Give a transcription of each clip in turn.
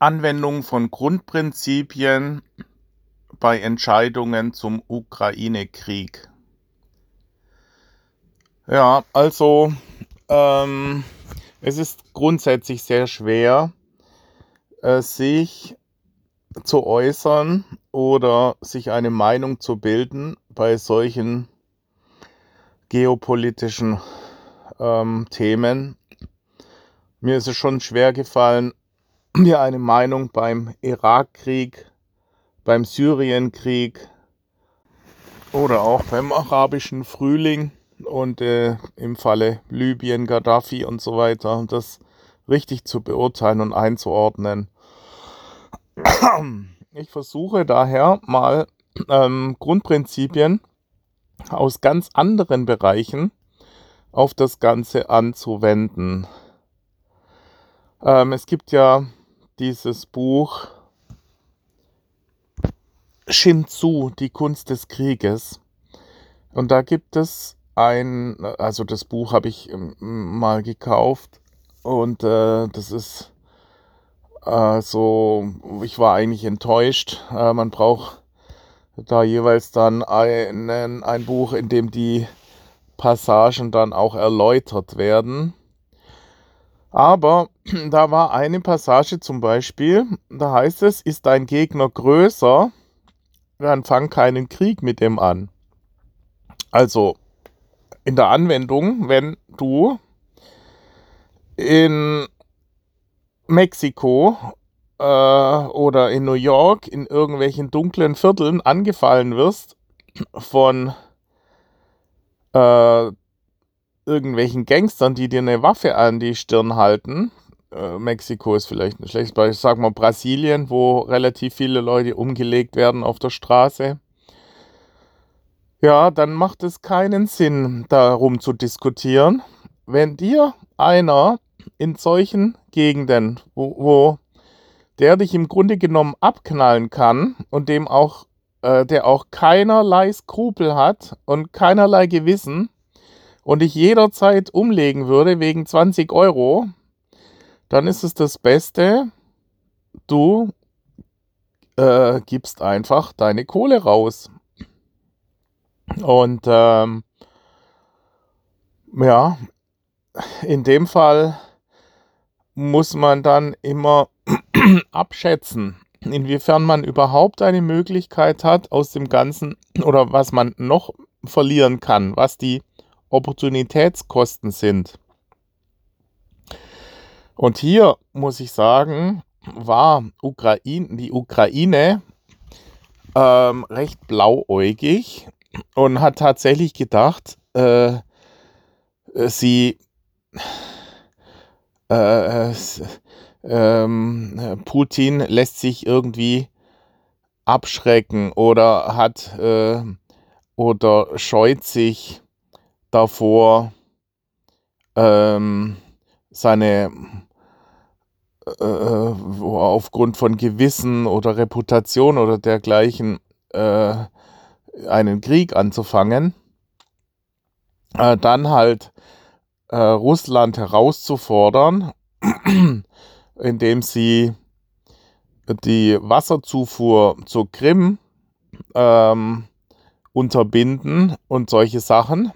Anwendung von Grundprinzipien bei Entscheidungen zum Ukraine-Krieg. Ja, also ähm, es ist grundsätzlich sehr schwer, äh, sich zu äußern oder sich eine Meinung zu bilden bei solchen geopolitischen ähm, Themen. Mir ist es schon schwer gefallen, mir eine Meinung beim Irakkrieg, beim Syrienkrieg oder auch beim arabischen Frühling und äh, im Falle Libyen, Gaddafi und so weiter, das richtig zu beurteilen und einzuordnen. Ich versuche daher mal ähm, Grundprinzipien aus ganz anderen Bereichen auf das Ganze anzuwenden. Ähm, es gibt ja dieses Buch Shinzu, die Kunst des Krieges. Und da gibt es ein, also das Buch habe ich ähm, mal gekauft und äh, das ist äh, so, ich war eigentlich enttäuscht. Äh, man braucht da jeweils dann einen, ein Buch, in dem die Passagen dann auch erläutert werden. Aber da war eine Passage zum Beispiel, da heißt es, ist dein Gegner größer, dann fang keinen Krieg mit dem an. Also in der Anwendung, wenn du in Mexiko äh, oder in New York in irgendwelchen dunklen Vierteln angefallen wirst von äh, irgendwelchen Gangstern, die dir eine Waffe an die Stirn halten. Äh, Mexiko ist vielleicht ein schlechtes Beispiel. Sag mal Brasilien, wo relativ viele Leute umgelegt werden auf der Straße. Ja, dann macht es keinen Sinn, darum zu diskutieren. Wenn dir einer in solchen Gegenden, wo, wo der dich im Grunde genommen abknallen kann und dem auch, äh, der auch keinerlei Skrupel hat und keinerlei Gewissen, und ich jederzeit umlegen würde wegen 20 Euro, dann ist es das Beste, du äh, gibst einfach deine Kohle raus. Und ähm, ja, in dem Fall muss man dann immer abschätzen, inwiefern man überhaupt eine Möglichkeit hat, aus dem Ganzen oder was man noch verlieren kann, was die Opportunitätskosten sind. Und hier muss ich sagen, war Ukraine, die Ukraine ähm, recht blauäugig und hat tatsächlich gedacht, äh, sie äh, äh, Putin lässt sich irgendwie abschrecken oder hat äh, oder scheut sich davor, ähm, seine äh, äh aufgrund von Gewissen oder Reputation oder dergleichen äh, einen Krieg anzufangen, äh, dann halt äh, Russland herauszufordern, indem sie die Wasserzufuhr zur Krim ähm, unterbinden und solche Sachen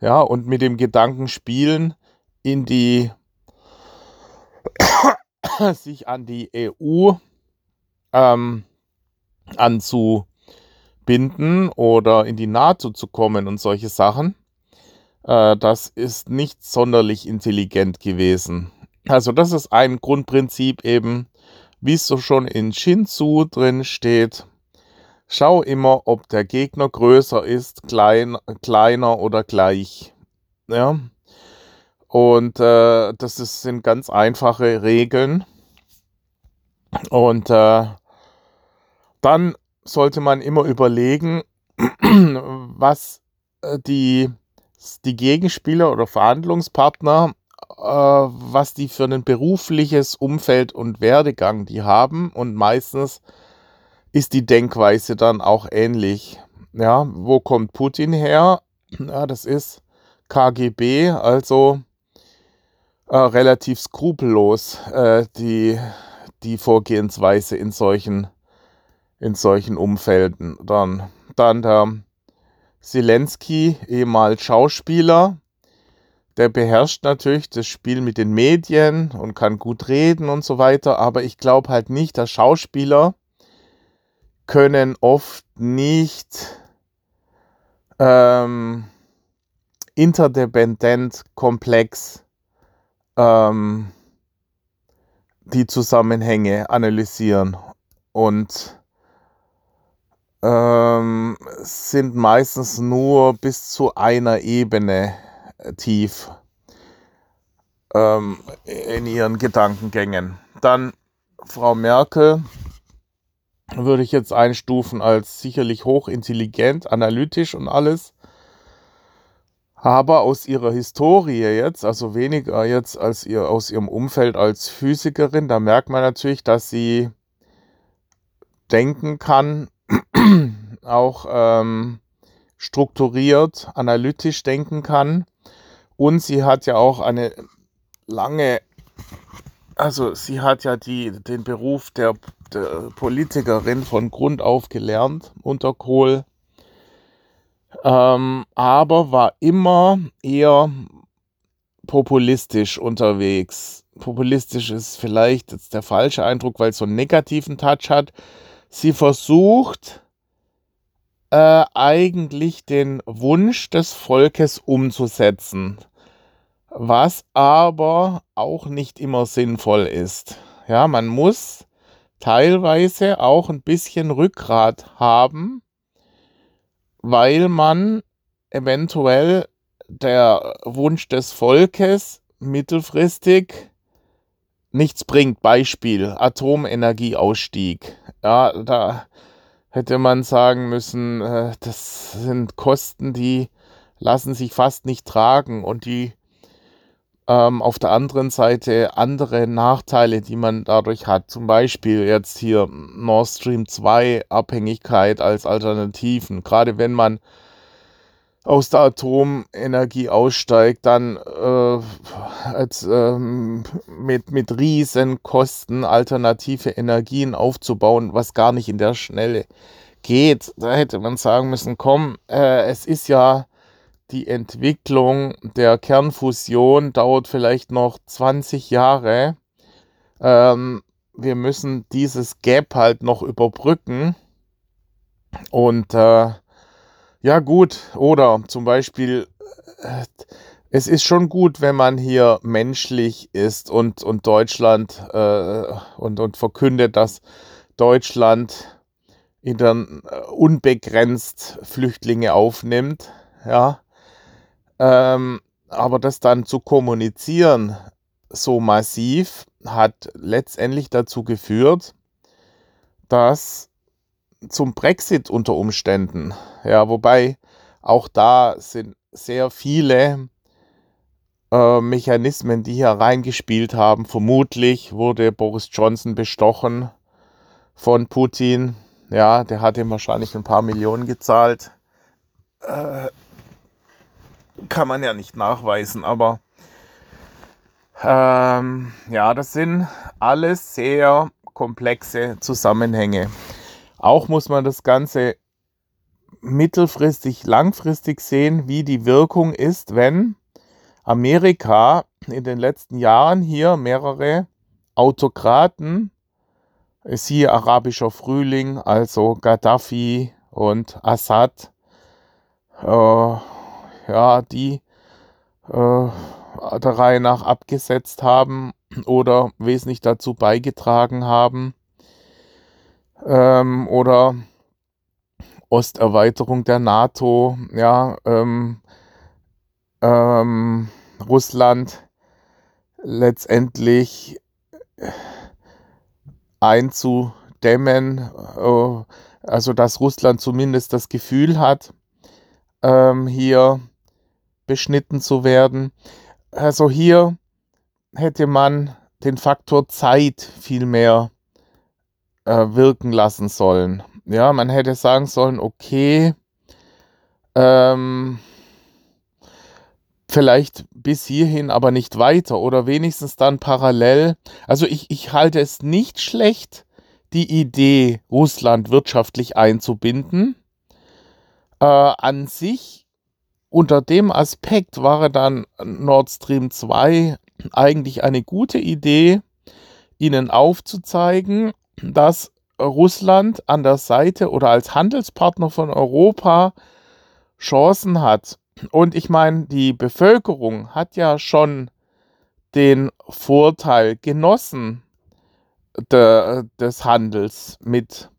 ja, und mit dem Gedanken spielen, in die sich an die EU ähm, anzubinden oder in die NATO zu kommen und solche Sachen. Äh, das ist nicht sonderlich intelligent gewesen. Also das ist ein Grundprinzip eben, wie es so schon in Shinzu drin steht. Schau immer, ob der Gegner größer ist, klein, kleiner oder gleich. Ja. Und äh, das ist, sind ganz einfache Regeln. Und äh, dann sollte man immer überlegen, was äh, die, die Gegenspieler oder Verhandlungspartner, äh, was die für ein berufliches Umfeld und Werdegang die haben. Und meistens ist die Denkweise dann auch ähnlich. Ja, wo kommt Putin her? Ja, das ist KGB, also äh, relativ skrupellos, äh, die, die Vorgehensweise in solchen, in solchen Umfelden. Dann, dann der Zelensky, ehemals Schauspieler, der beherrscht natürlich das Spiel mit den Medien und kann gut reden und so weiter, aber ich glaube halt nicht, dass Schauspieler können oft nicht ähm, interdependent komplex ähm, die Zusammenhänge analysieren und ähm, sind meistens nur bis zu einer Ebene tief ähm, in ihren Gedankengängen. Dann Frau Merkel würde ich jetzt einstufen als sicherlich hochintelligent, analytisch und alles. Aber aus ihrer Historie jetzt, also weniger jetzt als ihr aus ihrem Umfeld als Physikerin, da merkt man natürlich, dass sie denken kann, auch ähm, strukturiert, analytisch denken kann. Und sie hat ja auch eine lange, also sie hat ja die, den Beruf der, Politikerin von Grund auf gelernt unter Kohl, ähm, aber war immer eher populistisch unterwegs. Populistisch ist vielleicht jetzt der falsche Eindruck, weil es so einen negativen Touch hat. Sie versucht äh, eigentlich den Wunsch des Volkes umzusetzen, was aber auch nicht immer sinnvoll ist. Ja, man muss teilweise auch ein bisschen Rückgrat haben, weil man eventuell der Wunsch des Volkes mittelfristig nichts bringt. Beispiel Atomenergieausstieg. Ja, da hätte man sagen müssen, äh, das sind Kosten, die lassen sich fast nicht tragen und die ähm, auf der anderen Seite andere Nachteile, die man dadurch hat. Zum Beispiel jetzt hier Nord Stream 2 Abhängigkeit als Alternativen. Gerade wenn man aus der Atomenergie aussteigt, dann äh, als, ähm, mit, mit riesen Kosten alternative Energien aufzubauen, was gar nicht in der Schnelle geht. Da hätte man sagen müssen, komm, äh, es ist ja die Entwicklung der Kernfusion dauert vielleicht noch 20 Jahre. Ähm, wir müssen dieses Gap halt noch überbrücken. Und äh, ja gut, oder zum Beispiel, äh, es ist schon gut, wenn man hier menschlich ist und, und Deutschland äh, und, und verkündet, dass Deutschland in dann äh, unbegrenzt Flüchtlinge aufnimmt, ja. Ähm, aber das dann zu kommunizieren so massiv hat letztendlich dazu geführt, dass zum Brexit unter Umständen. Ja, wobei auch da sind sehr viele äh, Mechanismen, die hier reingespielt haben. Vermutlich wurde Boris Johnson bestochen von Putin. Ja, der hat ihm wahrscheinlich ein paar Millionen gezahlt. Äh, kann man ja nicht nachweisen, aber ähm, ja, das sind alles sehr komplexe Zusammenhänge. Auch muss man das Ganze mittelfristig, langfristig sehen, wie die Wirkung ist, wenn Amerika in den letzten Jahren hier mehrere Autokraten, siehe arabischer Frühling, also Gaddafi und Assad, äh, ja, die äh, der Reihe nach abgesetzt haben oder wesentlich dazu beigetragen haben, ähm, oder Osterweiterung der NATO, ja, ähm, ähm, Russland letztendlich einzudämmen, äh, also dass Russland zumindest das Gefühl hat, ähm, hier beschnitten zu werden. Also hier hätte man den Faktor Zeit viel mehr äh, wirken lassen sollen. Ja, man hätte sagen sollen, okay, ähm, vielleicht bis hierhin, aber nicht weiter oder wenigstens dann parallel. Also ich, ich halte es nicht schlecht, die Idee, Russland wirtschaftlich einzubinden. Äh, an sich, unter dem Aspekt war dann Nord Stream 2 eigentlich eine gute Idee, ihnen aufzuzeigen, dass Russland an der Seite oder als Handelspartner von Europa Chancen hat. Und ich meine, die Bevölkerung hat ja schon den Vorteil genossen de, des Handels mit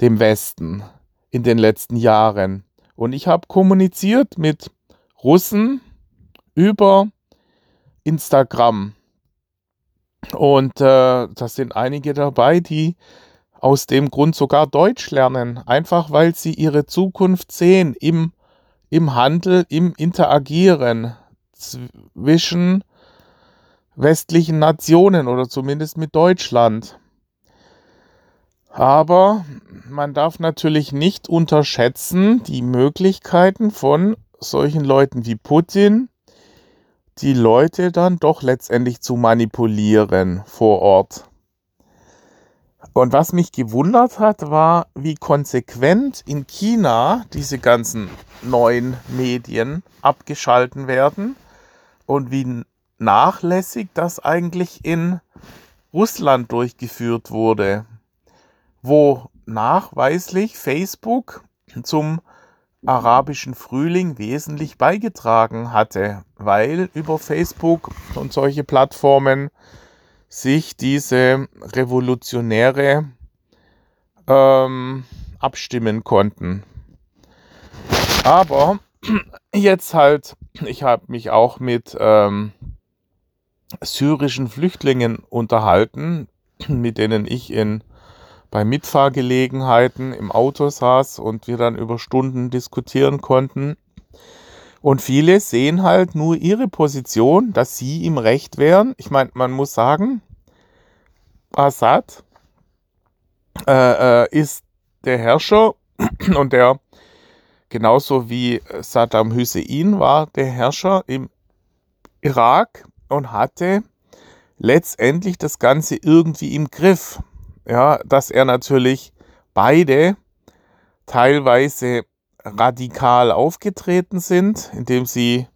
dem Westen in den letzten Jahren. Und ich habe kommuniziert mit Russen über Instagram. Und äh, da sind einige dabei, die aus dem Grund sogar Deutsch lernen, einfach weil sie ihre Zukunft sehen im, im Handel, im Interagieren zwischen westlichen Nationen oder zumindest mit Deutschland. Aber man darf natürlich nicht unterschätzen die Möglichkeiten von solchen Leuten wie Putin, die Leute dann doch letztendlich zu manipulieren vor Ort. Und was mich gewundert hat, war, wie konsequent in China diese ganzen neuen Medien abgeschalten werden und wie nachlässig das eigentlich in Russland durchgeführt wurde, wo nachweislich Facebook zum arabischen Frühling wesentlich beigetragen hatte, weil über Facebook und solche Plattformen sich diese Revolutionäre ähm, abstimmen konnten. Aber jetzt halt, ich habe mich auch mit ähm, syrischen Flüchtlingen unterhalten, mit denen ich in bei Mitfahrgelegenheiten im Auto saß und wir dann über Stunden diskutieren konnten. Und viele sehen halt nur ihre Position, dass sie im Recht wären. Ich meine, man muss sagen, Assad äh, äh, ist der Herrscher und der genauso wie Saddam Hussein war der Herrscher im Irak und hatte letztendlich das Ganze irgendwie im Griff. Ja, dass er natürlich beide teilweise radikal aufgetreten sind, indem sie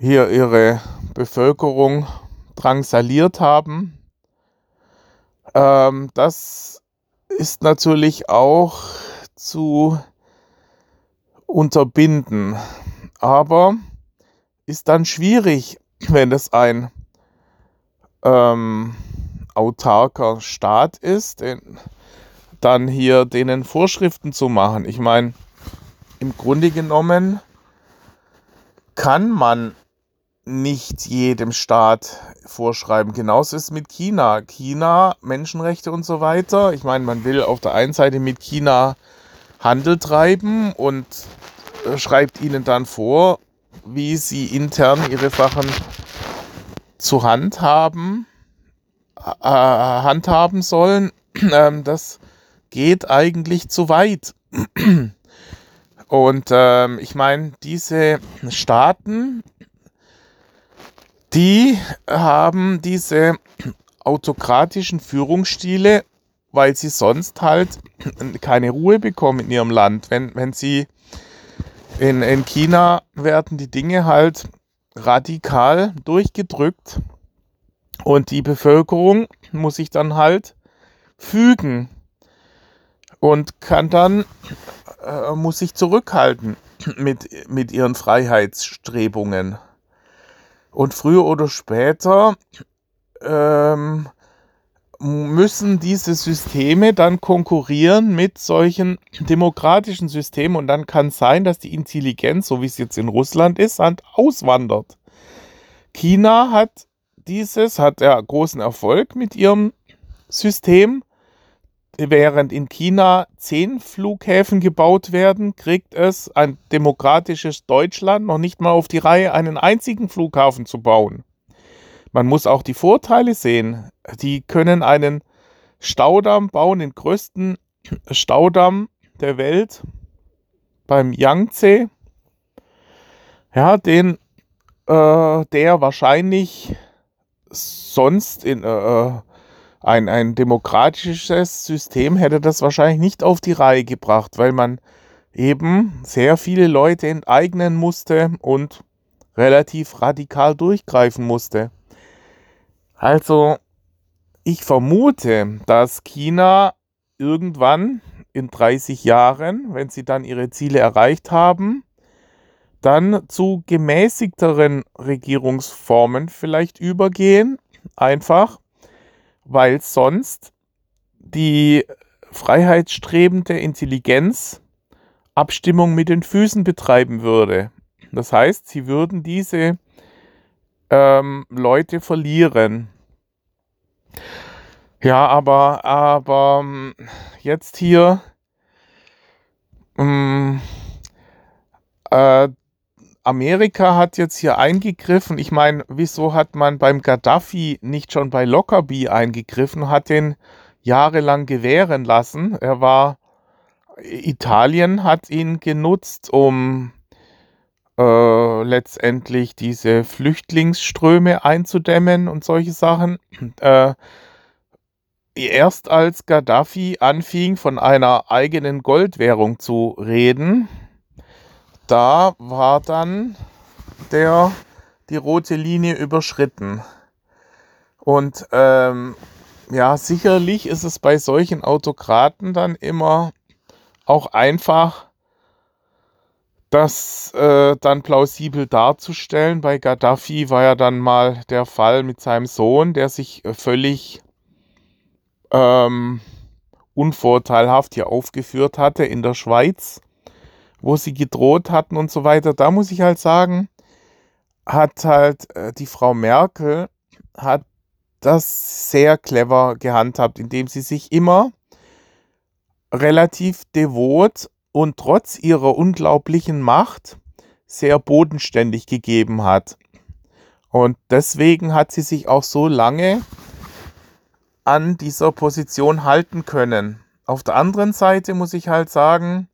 hier ihre Bevölkerung drangsaliert haben. Ähm, das ist natürlich auch zu unterbinden, aber ist dann schwierig, wenn es ein ähm, autarker Staat ist, dann hier denen Vorschriften zu machen. Ich meine, im Grunde genommen kann man nicht jedem Staat vorschreiben. Genauso ist es mit China. China, Menschenrechte und so weiter. Ich meine, man will auf der einen Seite mit China Handel treiben und äh, schreibt ihnen dann vor, wie sie intern ihre Sachen zu handhaben, äh, handhaben sollen. Ähm, das geht eigentlich zu weit. Und ähm, ich meine, diese Staaten, die haben diese autokratischen Führungsstile, weil sie sonst halt keine Ruhe bekommen in ihrem Land. Wenn, wenn sie in, in China werden die Dinge halt radikal durchgedrückt und die Bevölkerung muss sich dann halt fügen und kann dann, äh, muss sich zurückhalten mit, mit ihren Freiheitsstrebungen. Und früher oder später ähm, müssen diese Systeme dann konkurrieren mit solchen demokratischen Systemen und dann kann es sein, dass die Intelligenz, so wie es jetzt in Russland ist, auswandert. China hat dieses, hat ja großen Erfolg mit ihrem System Während in China zehn Flughäfen gebaut werden, kriegt es ein demokratisches Deutschland noch nicht mal auf die Reihe, einen einzigen Flughafen zu bauen. Man muss auch die Vorteile sehen. Die können einen Staudamm bauen, den größten Staudamm der Welt beim Yangtze. ja, den, äh, der wahrscheinlich sonst in äh, äh, ein, ein demokratisches System hätte das wahrscheinlich nicht auf die Reihe gebracht, weil man eben sehr viele Leute enteignen musste und relativ radikal durchgreifen musste. Also, ich vermute, dass China irgendwann in 30 Jahren, wenn sie dann ihre Ziele erreicht haben, dann zu gemäßigteren Regierungsformen vielleicht übergehen, einfach weil sonst die freiheitsstrebende Intelligenz Abstimmung mit den Füßen betreiben würde. Das heißt, sie würden diese ähm, Leute verlieren. Ja, aber, aber ähm, jetzt hier ähm, äh, Amerika hat jetzt hier eingegriffen. Ich meine, wieso hat man beim Gaddafi nicht schon bei Lockerbie eingegriffen, hat den jahrelang gewähren lassen? Er war, Italien hat ihn genutzt, um äh, letztendlich diese Flüchtlingsströme einzudämmen und solche Sachen. Äh, erst als Gaddafi anfing, von einer eigenen Goldwährung zu reden, da war dann der, die rote Linie überschritten. Und ähm, ja, sicherlich ist es bei solchen Autokraten dann immer auch einfach, das äh, dann plausibel darzustellen. Bei Gaddafi war ja dann mal der Fall mit seinem Sohn, der sich völlig ähm, unvorteilhaft hier aufgeführt hatte in der Schweiz wo sie gedroht hatten und so weiter. Da muss ich halt sagen, hat halt äh, die Frau Merkel hat das sehr clever gehandhabt, indem sie sich immer relativ devot und trotz ihrer unglaublichen Macht sehr bodenständig gegeben hat. Und deswegen hat sie sich auch so lange an dieser Position halten können. Auf der anderen Seite muss ich halt sagen,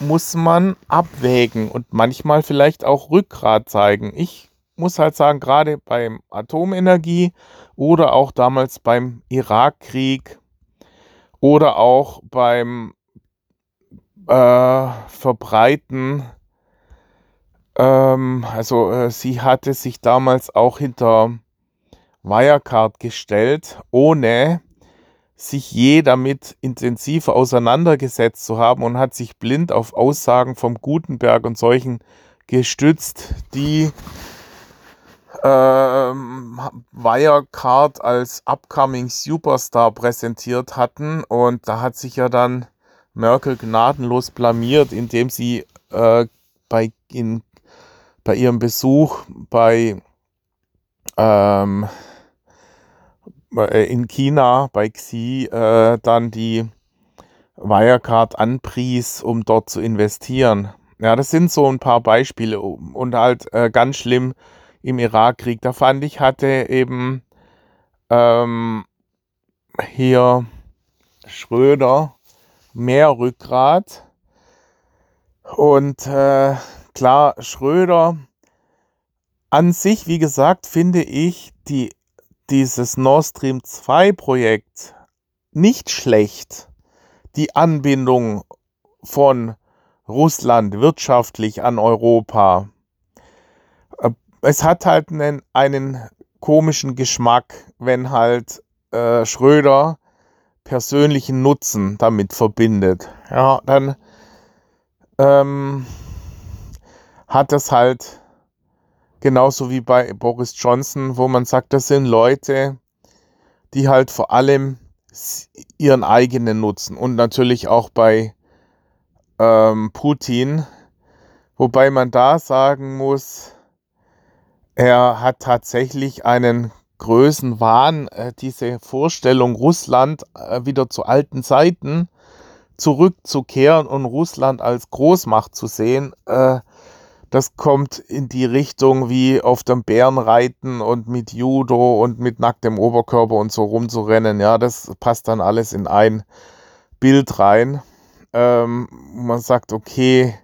muss man abwägen und manchmal vielleicht auch Rückgrat zeigen. Ich muss halt sagen, gerade beim Atomenergie oder auch damals beim Irakkrieg oder auch beim äh, Verbreiten, ähm, also äh, sie hatte sich damals auch hinter Wirecard gestellt, ohne sich je damit intensiv auseinandergesetzt zu haben und hat sich blind auf Aussagen vom Gutenberg und solchen gestützt, die ähm, Wirecard als upcoming Superstar präsentiert hatten. Und da hat sich ja dann Merkel gnadenlos blamiert, indem sie äh, bei, in, bei ihrem Besuch bei ähm, äh, in China bei Xi äh, dann die Wirecard anpries, um dort zu investieren. Ja, das sind so ein paar Beispiele und halt äh, ganz schlimm im Irakkrieg. Da fand ich, hatte eben ähm, hier Schröder mehr Rückgrat. Und äh, klar, Schröder an sich, wie gesagt, finde ich die dieses Nord Stream 2 Projekt nicht schlecht, die Anbindung von Russland wirtschaftlich an Europa. Äh, es hat halt einen, einen komischen Geschmack, wenn halt äh, Schröder persönlichen Nutzen damit verbindet. Ja, dann ähm, hat es halt Genauso wie bei Boris Johnson, wo man sagt, das sind Leute, die halt vor allem ihren eigenen nutzen. Und natürlich auch bei ähm, Putin, wobei man da sagen muss, er hat tatsächlich einen Größenwahn, äh, diese Vorstellung, Russland äh, wieder zu alten Zeiten zurückzukehren und Russland als Großmacht zu sehen, äh, das kommt in die Richtung wie auf dem Bären reiten und mit Judo und mit nacktem Oberkörper und so rumzurennen. Ja, das passt dann alles in ein Bild rein. Ähm, man sagt, okay,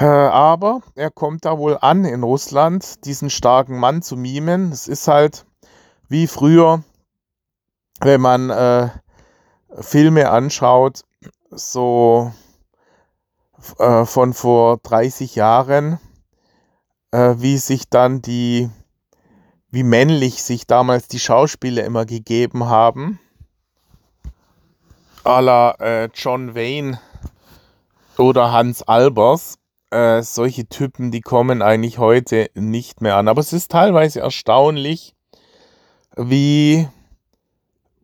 Äh, aber er kommt da wohl an in Russland, diesen starken Mann zu mimen. Es ist halt wie früher, wenn man äh, Filme anschaut, so äh, von vor 30 Jahren, äh, wie sich dann die, wie männlich sich damals die Schauspieler immer gegeben haben. A la äh, John Wayne oder Hans Albers. Äh, solche Typen, die kommen eigentlich heute nicht mehr an. Aber es ist teilweise erstaunlich, wie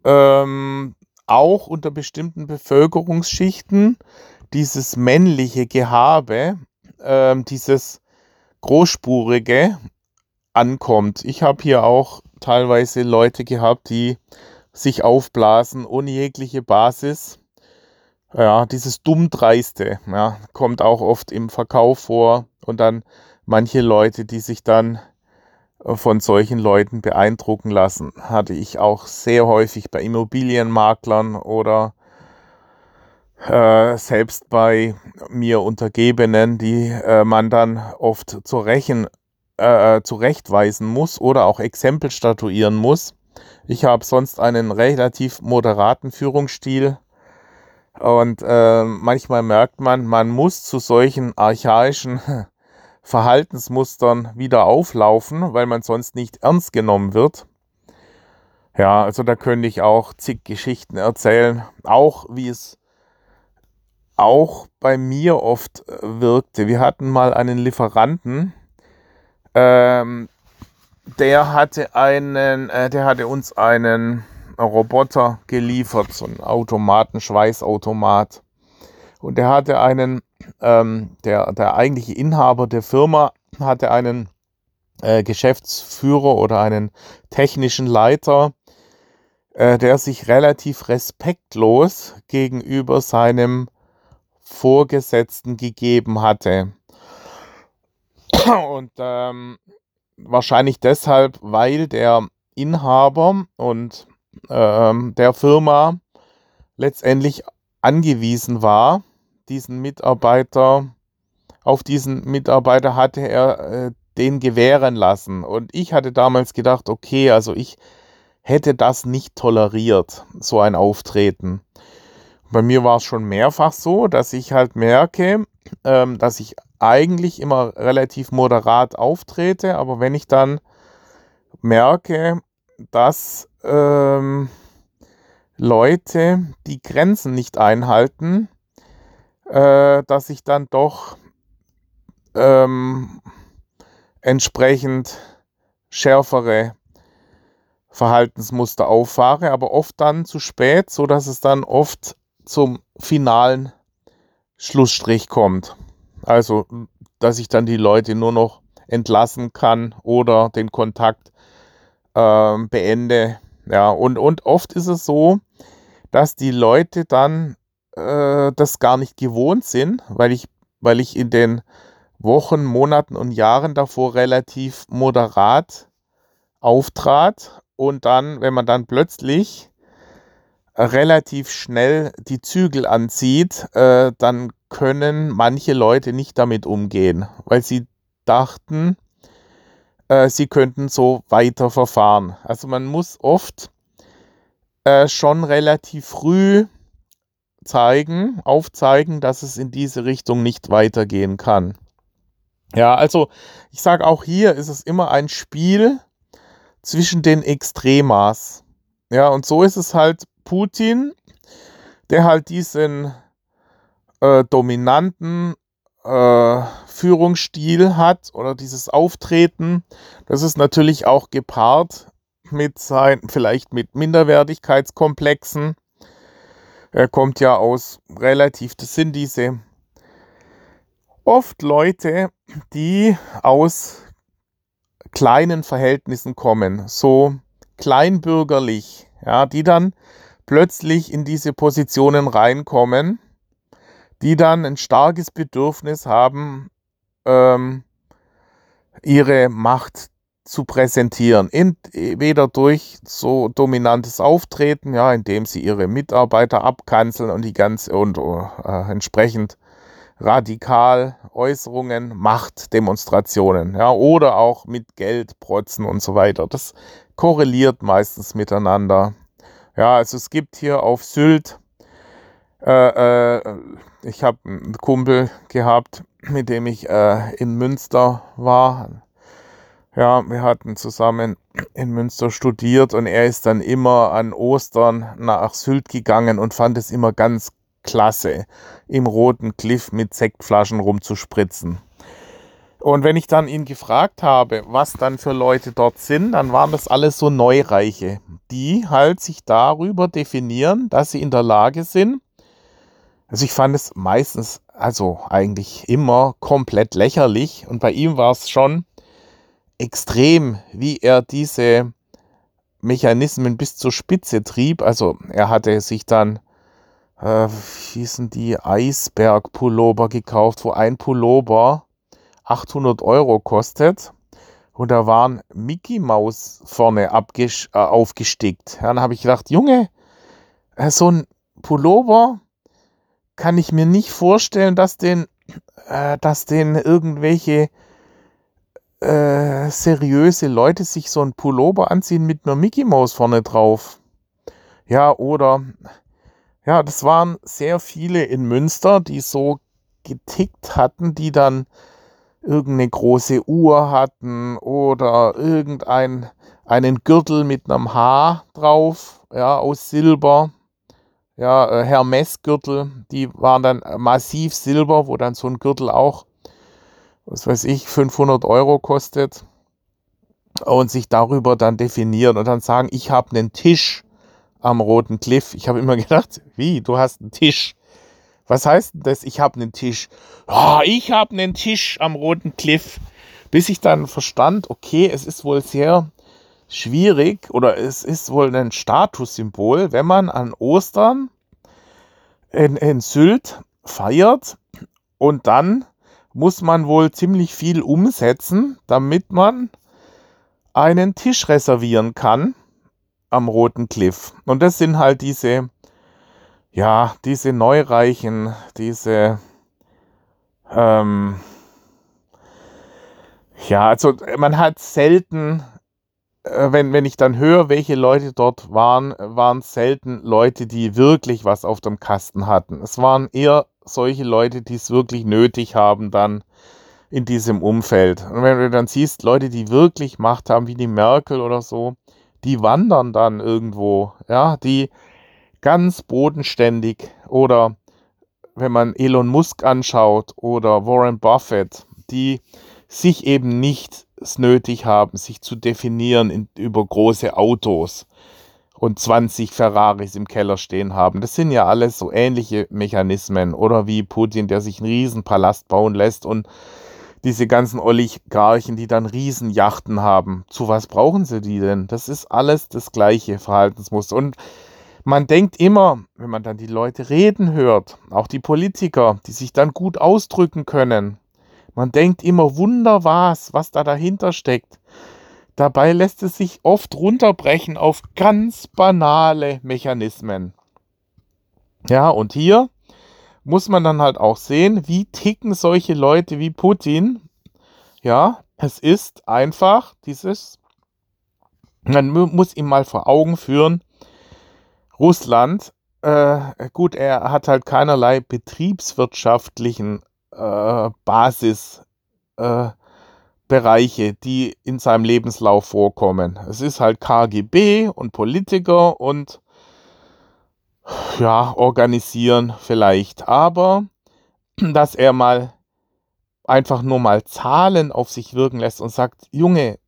ähm, auch unter bestimmten Bevölkerungsschichten dieses männliche Gehabe, äh, dieses großspurige ankommt. Ich habe hier auch teilweise Leute gehabt, die sich aufblasen ohne jegliche Basis. Ja, dieses Dummdreiste, ja, kommt auch oft im Verkauf vor und dann manche Leute, die sich dann von solchen Leuten beeindrucken lassen. Hatte ich auch sehr häufig bei Immobilienmaklern oder äh, selbst bei mir Untergebenen, die äh, man dann oft zur Rechen, äh, zurechtweisen muss oder auch Exempel statuieren muss. Ich habe sonst einen relativ moderaten Führungsstil und äh, manchmal merkt man, man muss zu solchen archaischen Verhaltensmustern wieder auflaufen, weil man sonst nicht ernst genommen wird. Ja, also da könnte ich auch zig Geschichten erzählen, auch wie es auch bei mir oft äh, wirkte. Wir hatten mal einen Lieferanten, ähm, der hatte einen, äh, der hatte uns einen Roboter geliefert, so einen Automaten, Schweißautomat. Und der hatte einen, ähm, der, der eigentliche Inhaber der Firma hatte einen äh, Geschäftsführer oder einen technischen Leiter, äh, der sich relativ respektlos gegenüber seinem Vorgesetzten gegeben hatte. Und ähm, wahrscheinlich deshalb, weil der Inhaber und ähm, der Firma letztendlich angewiesen war, diesen Mitarbeiter, auf diesen Mitarbeiter hatte er äh, den gewähren lassen. Und ich hatte damals gedacht, okay, also ich hätte das nicht toleriert, so ein Auftreten. Bei mir war es schon mehrfach so, dass ich halt merke, ähm, dass ich eigentlich immer relativ moderat auftrete, aber wenn ich dann merke, dass ähm, Leute die Grenzen nicht einhalten, äh, dass ich dann doch ähm, entsprechend schärfere Verhaltensmuster auffahre, aber oft dann zu spät, so dass es dann oft zum finalen Schlussstrich kommt. Also, dass ich dann die Leute nur noch entlassen kann oder den Kontakt äh, beende. Ja, und, und oft ist es so, dass die Leute dann äh, das gar nicht gewohnt sind, weil ich, weil ich in den Wochen, Monaten und Jahren davor relativ moderat auftrat. Und dann, wenn man dann plötzlich relativ schnell die Zügel anzieht, äh, dann können manche Leute nicht damit umgehen, weil sie dachten, äh, sie könnten so weiter verfahren. Also man muss oft äh, schon relativ früh zeigen, aufzeigen, dass es in diese Richtung nicht weitergehen kann. Ja, also ich sage auch hier ist es immer ein Spiel zwischen den Extremas. Ja, und so ist es halt Putin, der halt diesen äh, dominanten äh, Führungsstil hat oder dieses Auftreten. Das ist natürlich auch gepaart mit sein, vielleicht mit Minderwertigkeitskomplexen. Er kommt ja aus relativ, das sind diese oft Leute, die aus kleinen Verhältnissen kommen, so kleinbürgerlich, ja, die dann plötzlich in diese Positionen reinkommen, die dann ein starkes Bedürfnis haben, ähm, ihre Macht zu präsentieren. Entweder durch so dominantes Auftreten, ja, indem sie ihre Mitarbeiter abkanzeln und die ganze und äh, entsprechend radikal Äußerungen, Machtdemonstrationen, ja, oder auch mit Geld protzen und so weiter. Das korreliert meistens miteinander. Ja, also es gibt hier auf Sylt, äh, äh, ich habe einen Kumpel gehabt, mit dem ich äh, in Münster war. Ja, wir hatten zusammen in Münster studiert und er ist dann immer an Ostern nach Sylt gegangen und fand es immer ganz klasse, im roten Cliff mit Sektflaschen rumzuspritzen. Und wenn ich dann ihn gefragt habe, was dann für Leute dort sind, dann waren das alles so Neureiche, die halt sich darüber definieren, dass sie in der Lage sind. Also ich fand es meistens, also eigentlich immer komplett lächerlich. Und bei ihm war es schon extrem, wie er diese Mechanismen bis zur Spitze trieb. Also er hatte sich dann äh, hießen die Eisberg-Pullover gekauft, wo ein Pullover 800 Euro kostet. Und da waren Mickey Maus vorne äh, aufgestickt. Dann habe ich gedacht, Junge, äh, so ein Pullover kann ich mir nicht vorstellen, dass den, äh, dass den irgendwelche äh, seriöse Leute sich so ein Pullover anziehen mit einer Mickey Maus vorne drauf. Ja, oder ja, das waren sehr viele in Münster, die so getickt hatten, die dann irgendeine große Uhr hatten oder irgendeinen einen Gürtel mit einem Haar drauf, ja, aus Silber. Ja, äh, Hermes-Gürtel, die waren dann massiv Silber, wo dann so ein Gürtel auch, was weiß ich, 500 Euro kostet und sich darüber dann definieren und dann sagen, ich habe einen Tisch am Roten Cliff. Ich habe immer gedacht, wie, du hast einen Tisch. Was heißt das? Ich habe einen Tisch. Oh, ich habe einen Tisch am Roten Cliff. Bis ich dann verstand, okay, es ist wohl sehr schwierig oder es ist wohl ein Statussymbol, wenn man an Ostern in, in Sylt feiert und dann muss man wohl ziemlich viel umsetzen, damit man einen Tisch reservieren kann am Roten Cliff. Und das sind halt diese, ja, diese Neureichen, diese, ähm, ja, also man hat selten, äh, wenn, wenn ich dann höre, welche Leute dort waren, waren selten Leute, die wirklich was auf dem Kasten hatten. Es waren eher solche Leute, die es wirklich nötig haben, dann in diesem Umfeld. Und wenn du dann siehst, Leute, die wirklich Macht haben, wie die Merkel oder so, die wandern dann irgendwo, ja, die ganz bodenständig oder wenn man Elon Musk anschaut oder Warren Buffett, die sich eben nicht nötig haben, sich zu definieren in, über große Autos und 20 Ferraris im Keller stehen haben. Das sind ja alles so ähnliche Mechanismen. Oder wie Putin, der sich einen Riesenpalast bauen lässt und diese ganzen Oligarchen, die dann Riesenjachten haben. Zu was brauchen sie die denn? Das ist alles das gleiche Verhaltensmuster. Und man denkt immer, wenn man dann die Leute reden hört, auch die Politiker, die sich dann gut ausdrücken können, man denkt immer, wunder was, was da dahinter steckt. Dabei lässt es sich oft runterbrechen auf ganz banale Mechanismen. Ja, und hier muss man dann halt auch sehen, wie ticken solche Leute wie Putin. Ja, es ist einfach dieses, man muss ihm mal vor Augen führen, Russland, äh, gut, er hat halt keinerlei betriebswirtschaftlichen äh, Basisbereiche, äh, die in seinem Lebenslauf vorkommen. Es ist halt KGB und Politiker und ja, organisieren vielleicht, aber dass er mal einfach nur mal Zahlen auf sich wirken lässt und sagt, Junge,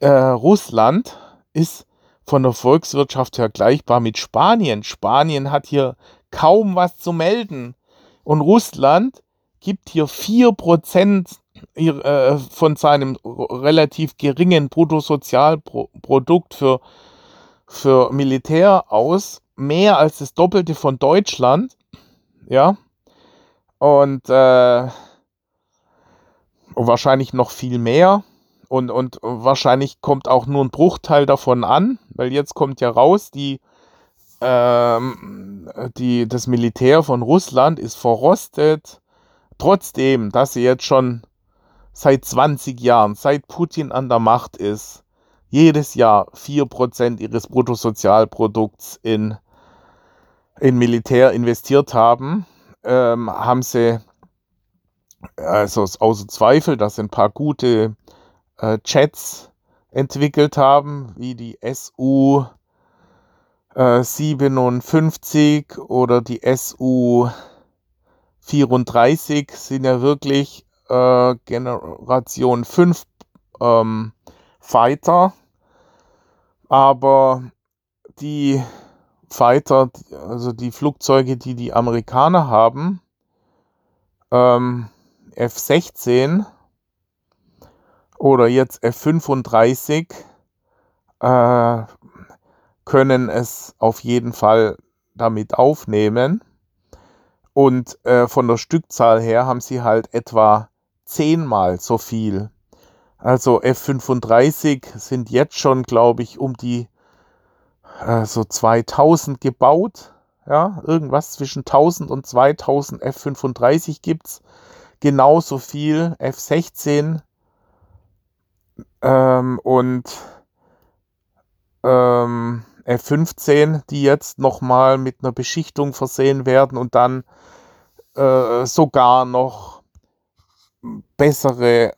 äh, Russland ist von der Volkswirtschaft vergleichbar mit Spanien. Spanien hat hier kaum was zu melden. Und Russland gibt hier 4% äh, von seinem relativ geringen Bruttosozialprodukt für, für Militär aus mehr als das Doppelte von Deutschland. Ja. Und äh, wahrscheinlich noch viel mehr. Und, und wahrscheinlich kommt auch nur ein Bruchteil davon an, weil jetzt kommt ja raus, die, ähm, die, das Militär von Russland ist verrostet, trotzdem, dass sie jetzt schon seit 20 Jahren, seit Putin an der Macht ist, jedes Jahr 4% ihres Bruttosozialprodukts in, in Militär investiert haben, ähm, haben sie also außer Zweifel, dass sie ein paar gute äh, Chats entwickelt haben, wie die SU äh, 57 oder die SU 34 sind ja wirklich äh, Generation 5 ähm, Fighter, aber die Fighter, also die Flugzeuge, die die Amerikaner haben, ähm, F-16 oder jetzt F-35, äh, können es auf jeden Fall damit aufnehmen. Und äh, von der Stückzahl her haben sie halt etwa zehnmal so viel. Also F35 sind jetzt schon, glaube ich, um die äh, so 2000 gebaut. Ja, irgendwas zwischen 1000 und 2000 F35 gibt es. Genauso viel F16 ähm, und ähm, F15, die jetzt nochmal mit einer Beschichtung versehen werden und dann äh, sogar noch bessere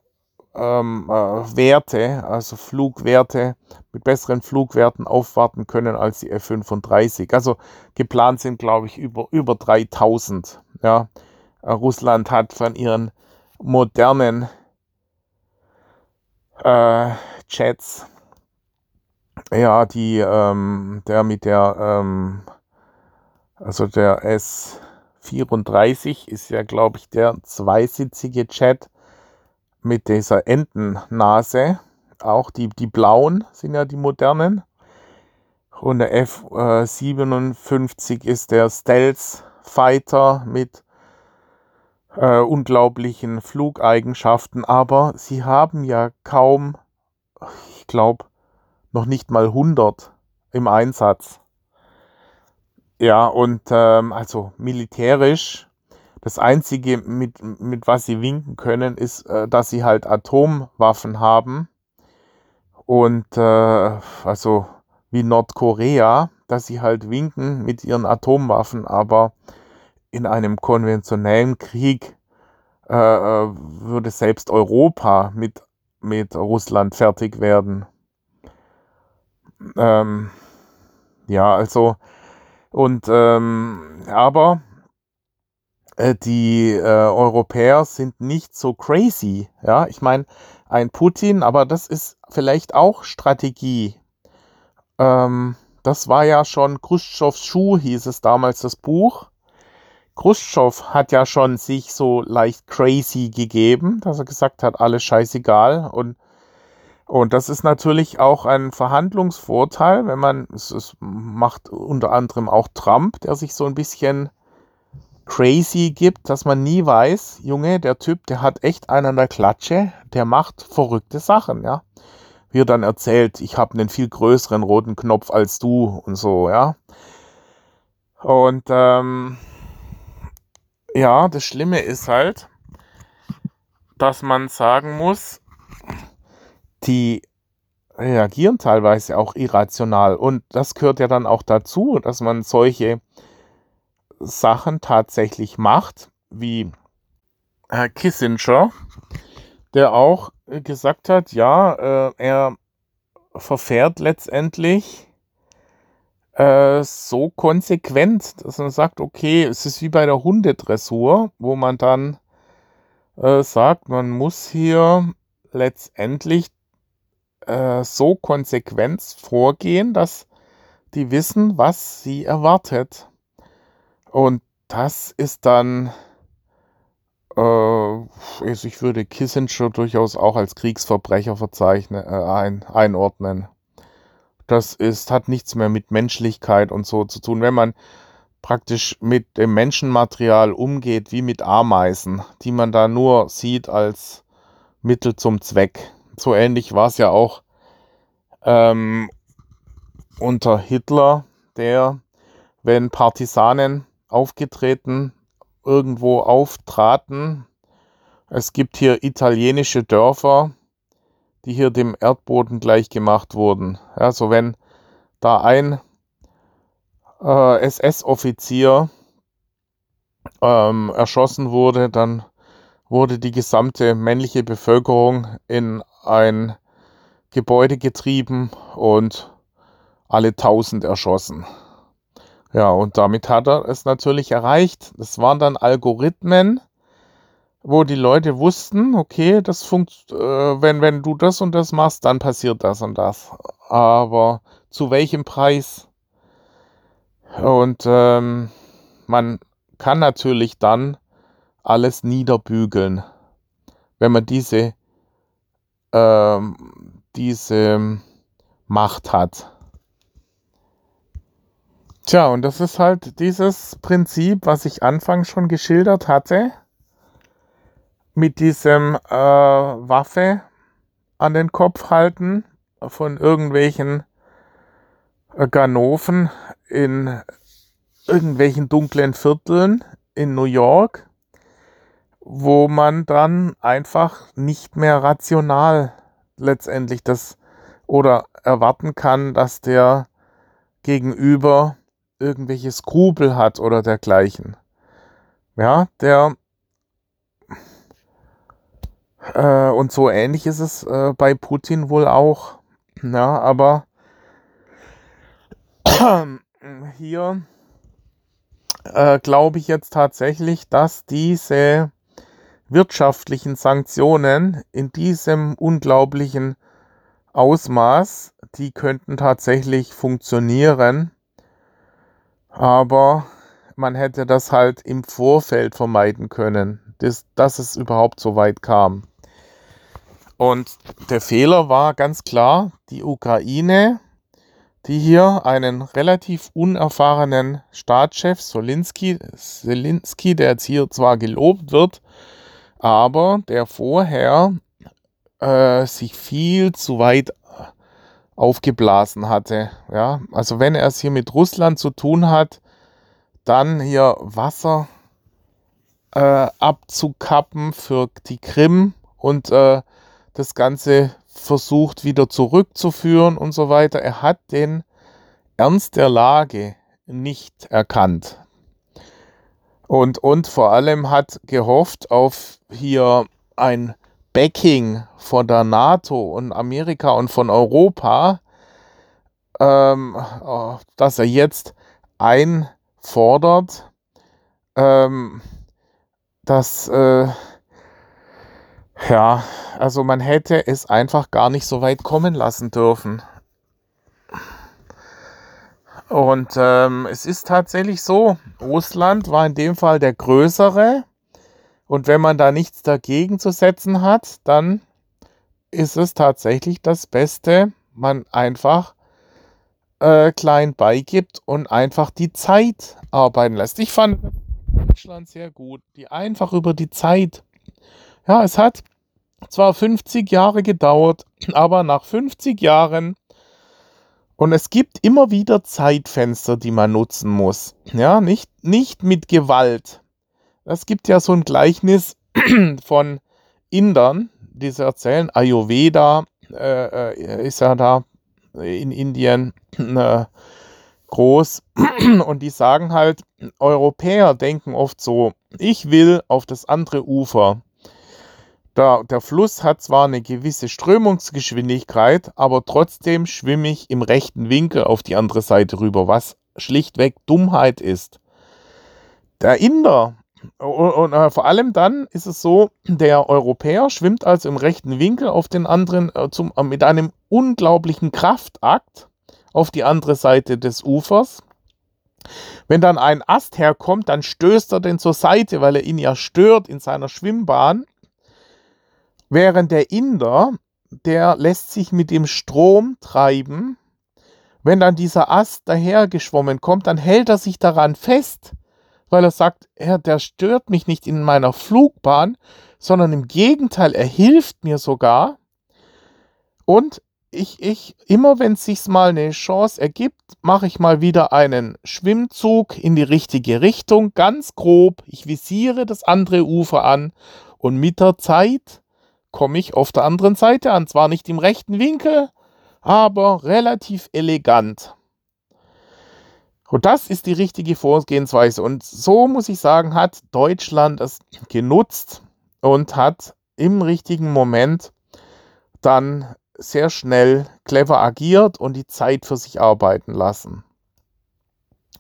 ähm, äh, Werte, also Flugwerte mit besseren Flugwerten aufwarten können als die F-35. Also geplant sind, glaube ich, über, über 3000. Ja. Äh, Russland hat von ihren modernen äh, Jets, ja, die, ähm, der mit der, ähm, also der S34 ist ja, glaube ich, der zweisitzige Jet, mit dieser Entennase. Auch die, die blauen sind ja die modernen. Und der F-57 ist der Stealth Fighter mit äh, unglaublichen Flugeigenschaften, aber sie haben ja kaum, ich glaube, noch nicht mal 100 im Einsatz. Ja, und ähm, also militärisch das Einzige, mit, mit was sie winken können, ist, äh, dass sie halt Atomwaffen haben. Und äh, also wie Nordkorea, dass sie halt winken mit ihren Atomwaffen, aber in einem konventionellen Krieg äh, äh würde selbst Europa mit, mit Russland fertig werden. Ähm, ja, also und ähm, aber äh, die äh, Europäer sind nicht so crazy. Ja, ich meine, ein Putin, aber das ist vielleicht auch Strategie. Ähm, das war ja schon Khrushchevs Schuh, hieß es damals das Buch. Khrushchev hat ja schon sich so leicht crazy gegeben, dass er gesagt hat, alles scheißegal. Und, und das ist natürlich auch ein Verhandlungsvorteil, wenn man, es, es macht unter anderem auch Trump, der sich so ein bisschen crazy gibt, dass man nie weiß, Junge, der Typ, der hat echt einen an der Klatsche, der macht verrückte Sachen, ja. Wie er dann erzählt, ich habe einen viel größeren roten Knopf als du und so, ja. Und ähm, ja, das Schlimme ist halt, dass man sagen muss, die reagieren teilweise auch irrational. Und das gehört ja dann auch dazu, dass man solche Sachen tatsächlich macht, wie Herr Kissinger, der auch gesagt hat, ja, äh, er verfährt letztendlich äh, so konsequent, dass man sagt, okay, es ist wie bei der Hundedressur, wo man dann äh, sagt, man muss hier letztendlich äh, so konsequent vorgehen, dass die wissen, was sie erwartet. Und das ist dann, äh, also ich würde Kissinger durchaus auch als Kriegsverbrecher verzeichnen, äh, ein, einordnen. Das ist, hat nichts mehr mit Menschlichkeit und so zu tun. Wenn man praktisch mit dem Menschenmaterial umgeht wie mit Ameisen, die man da nur sieht als Mittel zum Zweck. So ähnlich war es ja auch ähm, unter Hitler, der, wenn Partisanen aufgetreten irgendwo auftraten. Es gibt hier italienische Dörfer, die hier dem Erdboden gleichgemacht wurden. Also wenn da ein äh, SS-Offizier ähm, erschossen wurde, dann wurde die gesamte männliche Bevölkerung in ein Gebäude getrieben und alle tausend erschossen. Ja, und damit hat er es natürlich erreicht. Das waren dann Algorithmen, wo die Leute wussten, okay, das funkt, äh, wenn, wenn du das und das machst, dann passiert das und das. Aber zu welchem Preis? Und ähm, man kann natürlich dann alles niederbügeln, wenn man diese, ähm, diese Macht hat. Tja, und das ist halt dieses Prinzip, was ich anfangs schon geschildert hatte, mit diesem äh, Waffe an den Kopf halten von irgendwelchen äh, Ganoven in irgendwelchen dunklen Vierteln in New York, wo man dann einfach nicht mehr rational letztendlich das oder erwarten kann, dass der Gegenüber irgendwelche Skrupel hat oder dergleichen. Ja, der äh, und so ähnlich ist es äh, bei Putin wohl auch. Ja, aber hier äh, glaube ich jetzt tatsächlich, dass diese wirtschaftlichen Sanktionen in diesem unglaublichen Ausmaß, die könnten tatsächlich funktionieren, aber man hätte das halt im Vorfeld vermeiden können, dass, dass es überhaupt so weit kam. Und der Fehler war ganz klar, die Ukraine die hier einen relativ unerfahrenen Staatschef, Solinski, Selinski, der jetzt hier zwar gelobt wird, aber der vorher äh, sich viel zu weit aufgeblasen hatte. Ja, also wenn er es hier mit Russland zu tun hat, dann hier Wasser äh, abzukappen für die Krim und äh, das Ganze versucht wieder zurückzuführen und so weiter. Er hat den Ernst der Lage nicht erkannt. Und, und vor allem hat gehofft auf hier ein Backing von der NATO und Amerika und von Europa, ähm, dass er jetzt einfordert, ähm, dass äh, ja, also man hätte es einfach gar nicht so weit kommen lassen dürfen. Und ähm, es ist tatsächlich so, Russland war in dem Fall der größere. Und wenn man da nichts dagegen zu setzen hat, dann ist es tatsächlich das Beste, man einfach äh, klein beigibt und einfach die Zeit arbeiten lässt. Ich fand Deutschland sehr gut, die einfach über die Zeit ja, es hat zwar 50 Jahre gedauert, aber nach 50 Jahren und es gibt immer wieder Zeitfenster, die man nutzen muss. Ja, nicht, nicht mit Gewalt. Es gibt ja so ein Gleichnis von Indern, die sie erzählen. Ayurveda äh, äh ist ja da in Indien äh, groß. Und die sagen halt, Europäer denken oft so, ich will auf das andere Ufer. Der, der Fluss hat zwar eine gewisse Strömungsgeschwindigkeit, aber trotzdem schwimme ich im rechten Winkel auf die andere Seite rüber, was schlichtweg Dummheit ist. Der Inder, und, und äh, vor allem dann ist es so, der Europäer schwimmt also im rechten Winkel auf den anderen äh, zum, äh, mit einem unglaublichen Kraftakt auf die andere Seite des Ufers. Wenn dann ein Ast herkommt, dann stößt er den zur Seite, weil er ihn ja stört in seiner Schwimmbahn. Während der Inder, der lässt sich mit dem Strom treiben. Wenn dann dieser Ast dahergeschwommen kommt, dann hält er sich daran fest, weil er sagt, er, der stört mich nicht in meiner Flugbahn, sondern im Gegenteil, er hilft mir sogar. Und ich, ich, immer wenn es sich mal eine Chance ergibt, mache ich mal wieder einen Schwimmzug in die richtige Richtung, ganz grob. Ich visiere das andere Ufer an und mit der Zeit komme ich auf der anderen Seite an. Zwar nicht im rechten Winkel, aber relativ elegant. Und das ist die richtige Vorgehensweise. Und so muss ich sagen, hat Deutschland es genutzt und hat im richtigen Moment dann sehr schnell clever agiert und die Zeit für sich arbeiten lassen.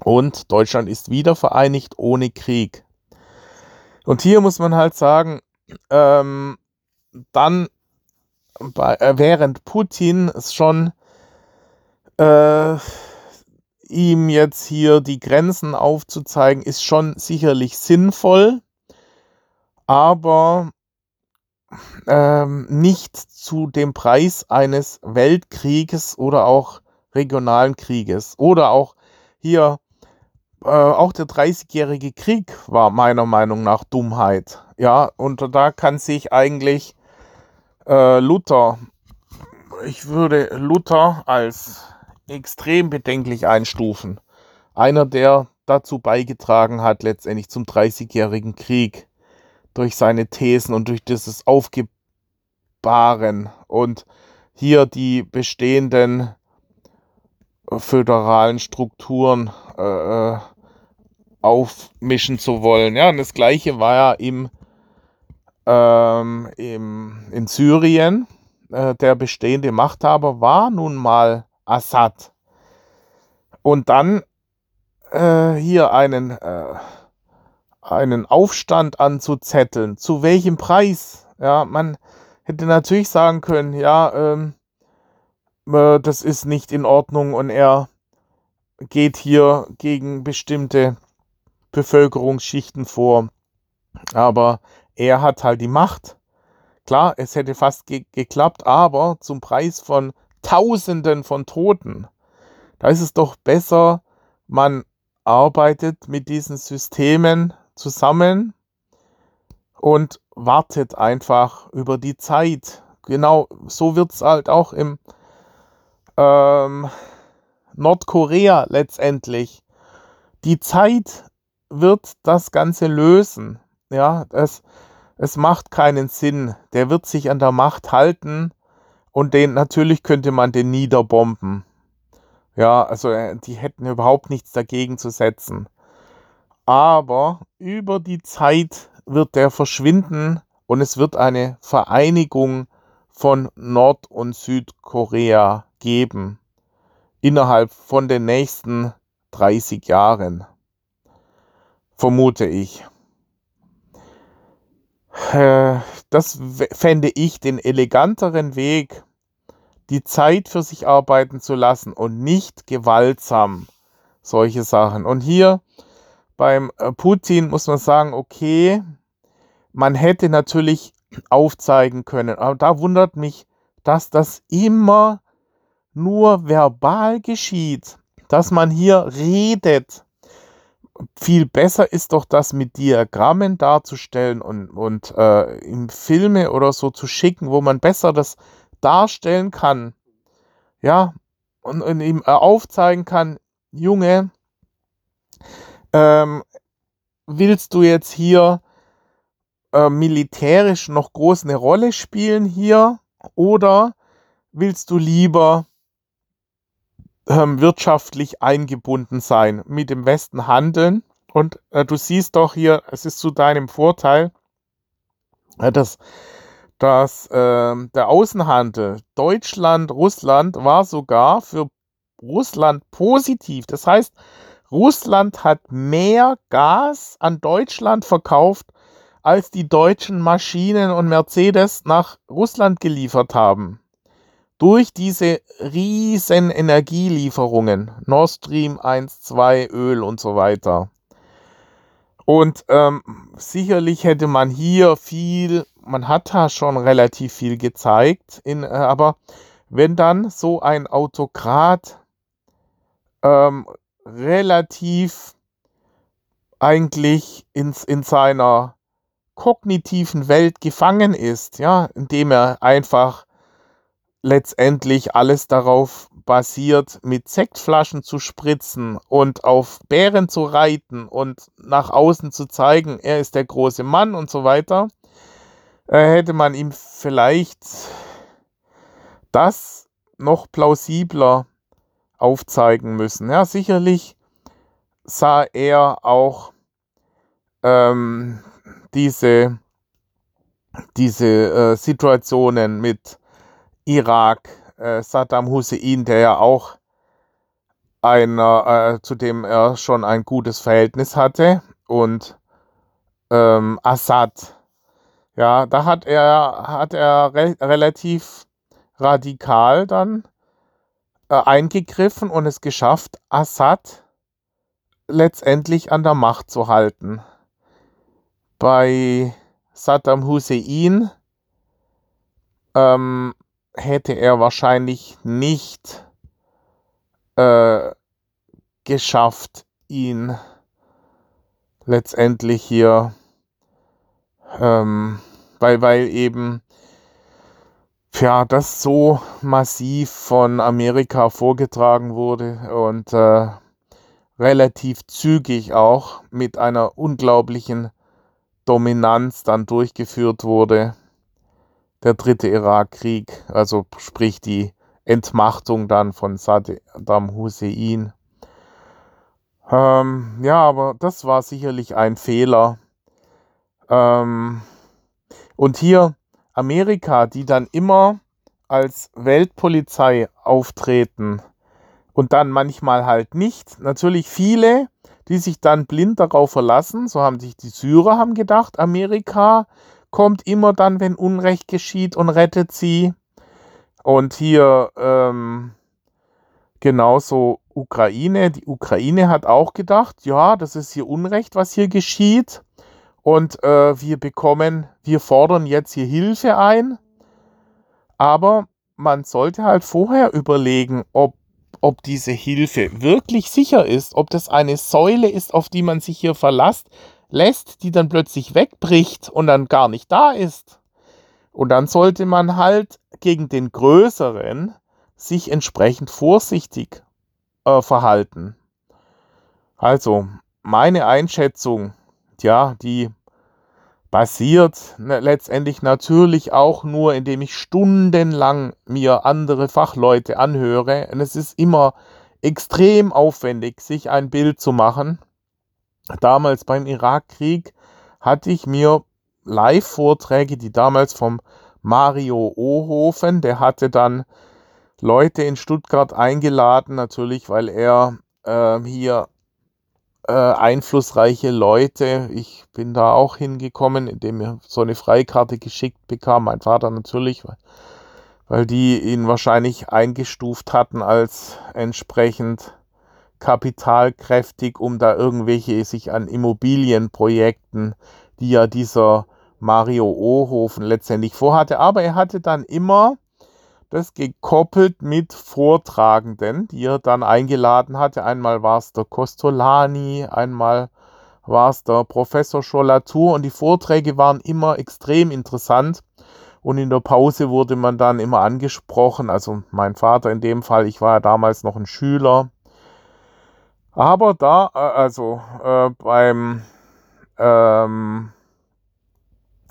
Und Deutschland ist wieder vereinigt ohne Krieg. Und hier muss man halt sagen, ähm, dann bei, äh, während Putin es schon äh, ihm jetzt hier die Grenzen aufzuzeigen, ist schon sicherlich sinnvoll, aber ähm, nicht zu dem Preis eines Weltkrieges oder auch regionalen Krieges. Oder auch hier, äh, auch der 30-jährige Krieg war meiner Meinung nach Dummheit. Ja, und da kann sich eigentlich äh, Luther, ich würde Luther als extrem bedenklich einstufen. Einer, der dazu beigetragen hat, letztendlich zum Dreißigjährigen Krieg, durch seine Thesen und durch dieses Aufgebaren und hier die bestehenden föderalen Strukturen äh, äh, aufmischen zu wollen. Ja, und das gleiche war ja im, ähm, im, in Syrien. Äh, der bestehende Machthaber war nun mal Assad. Und dann äh, hier einen, äh, einen Aufstand anzuzetteln. Zu welchem Preis? Ja, man hätte natürlich sagen können, ja, ähm, äh, das ist nicht in Ordnung und er geht hier gegen bestimmte Bevölkerungsschichten vor. Aber er hat halt die Macht. Klar, es hätte fast ge geklappt, aber zum Preis von Tausenden von Toten. Da ist es doch besser, man arbeitet mit diesen Systemen zusammen und wartet einfach über die Zeit. Genau so wird es halt auch im ähm, Nordkorea letztendlich. Die Zeit wird das Ganze lösen. Ja, es, es macht keinen Sinn. Der wird sich an der Macht halten und den, natürlich könnte man den niederbomben. Ja, also äh, die hätten überhaupt nichts dagegen zu setzen. Aber über die Zeit wird der verschwinden und es wird eine Vereinigung von Nord- und Südkorea geben. Innerhalb von den nächsten 30 Jahren. Vermute ich. Äh, das fände ich den eleganteren Weg, die Zeit für sich arbeiten zu lassen und nicht gewaltsam solche Sachen. Und hier beim äh, Putin muss man sagen, okay, man hätte natürlich aufzeigen können, aber da wundert mich, dass das immer nur verbal geschieht, dass man hier redet viel besser ist doch das mit Diagrammen darzustellen und, und äh, in Filme oder so zu schicken, wo man besser das darstellen kann. Ja, und, und ihm äh, aufzeigen kann, Junge, ähm, willst du jetzt hier äh, militärisch noch groß eine Rolle spielen hier oder willst du lieber ähm, wirtschaftlich eingebunden sein, mit dem Westen handeln. Und äh, du siehst doch hier, es ist zu deinem Vorteil, äh, dass, dass äh, der Außenhandel Deutschland, Russland war sogar für Russland positiv. Das heißt, Russland hat mehr Gas an Deutschland verkauft, als die deutschen Maschinen und Mercedes nach Russland geliefert haben durch diese riesen Energielieferungen, Nord Stream 1, 2, Öl und so weiter. Und ähm, sicherlich hätte man hier viel, man hat da schon relativ viel gezeigt, in, äh, aber wenn dann so ein Autokrat ähm, relativ eigentlich ins, in seiner kognitiven Welt gefangen ist, ja, indem er einfach letztendlich alles darauf basiert, mit Sektflaschen zu spritzen und auf Bären zu reiten und nach außen zu zeigen, er ist der große Mann und so weiter, äh, hätte man ihm vielleicht das noch plausibler aufzeigen müssen. Ja, sicherlich sah er auch ähm, diese, diese äh, Situationen mit Irak, äh, Saddam Hussein, der ja auch einer, äh, zu dem er schon ein gutes Verhältnis hatte, und ähm, Assad. Ja, da hat er, hat er re relativ radikal dann äh, eingegriffen und es geschafft, Assad letztendlich an der Macht zu halten. Bei Saddam Hussein ähm, hätte er wahrscheinlich nicht äh, geschafft, ihn letztendlich hier, ähm, weil, weil eben ja, das so massiv von Amerika vorgetragen wurde und äh, relativ zügig auch mit einer unglaublichen Dominanz dann durchgeführt wurde. Der dritte Irakkrieg, also sprich die Entmachtung dann von Saddam Hussein. Ähm, ja, aber das war sicherlich ein Fehler. Ähm, und hier Amerika, die dann immer als Weltpolizei auftreten und dann manchmal halt nicht. Natürlich viele, die sich dann blind darauf verlassen, so haben sich die Syrer haben gedacht, Amerika kommt immer dann, wenn Unrecht geschieht und rettet sie. Und hier ähm, genauso Ukraine. Die Ukraine hat auch gedacht, ja, das ist hier Unrecht, was hier geschieht. Und äh, wir bekommen, wir fordern jetzt hier Hilfe ein. Aber man sollte halt vorher überlegen, ob, ob diese Hilfe wirklich sicher ist, ob das eine Säule ist, auf die man sich hier verlässt, lässt, die dann plötzlich wegbricht und dann gar nicht da ist. Und dann sollte man halt gegen den Größeren sich entsprechend vorsichtig äh, verhalten. Also, meine Einschätzung, ja, die basiert ne, letztendlich natürlich auch nur, indem ich stundenlang mir andere Fachleute anhöre. Und es ist immer extrem aufwendig, sich ein Bild zu machen damals beim Irakkrieg hatte ich mir Live-Vorträge, die damals vom Mario Ohofen, der hatte dann Leute in Stuttgart eingeladen, natürlich, weil er äh, hier äh, einflussreiche Leute, ich bin da auch hingekommen, indem er so eine Freikarte geschickt bekam, mein Vater natürlich, weil, weil die ihn wahrscheinlich eingestuft hatten als entsprechend kapitalkräftig, um da irgendwelche sich an Immobilienprojekten, die ja dieser Mario Ohofen letztendlich vorhatte. Aber er hatte dann immer das gekoppelt mit Vortragenden, die er dann eingeladen hatte. Einmal war es der Costolani, einmal war es der Professor Schollatur und die Vorträge waren immer extrem interessant. Und in der Pause wurde man dann immer angesprochen, also mein Vater in dem Fall, ich war ja damals noch ein Schüler, aber da, äh, also äh, beim, ähm,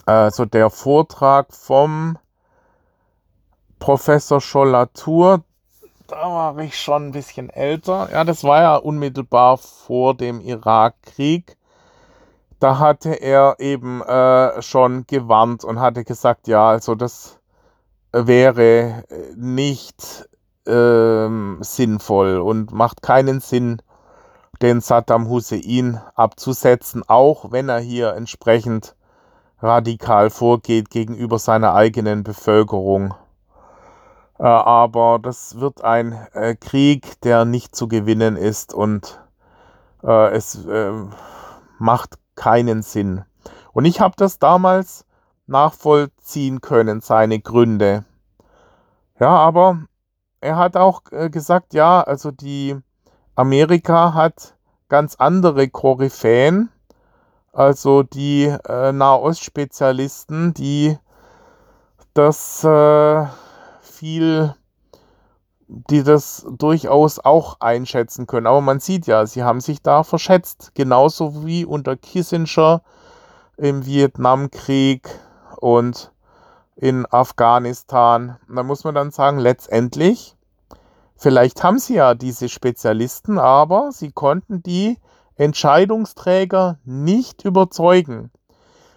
also der Vortrag vom Professor Schollatur, da war ich schon ein bisschen älter. Ja, das war ja unmittelbar vor dem Irakkrieg. Da hatte er eben äh, schon gewarnt und hatte gesagt, ja, also das wäre nicht ähm, sinnvoll und macht keinen Sinn, den Saddam Hussein abzusetzen, auch wenn er hier entsprechend radikal vorgeht gegenüber seiner eigenen Bevölkerung. Äh, aber das wird ein äh, Krieg, der nicht zu gewinnen ist und äh, es macht keinen Sinn. Und ich habe das damals nachvollziehen können, seine Gründe. Ja, aber er hat auch gesagt, ja, also die Amerika hat ganz andere Koryphäen, also die äh, Nahost-Spezialisten, die das äh, viel, die das durchaus auch einschätzen können. Aber man sieht ja, sie haben sich da verschätzt. Genauso wie unter Kissinger im Vietnamkrieg und in Afghanistan. da muss man dann sagen, letztendlich, vielleicht haben sie ja diese Spezialisten, aber sie konnten die Entscheidungsträger nicht überzeugen.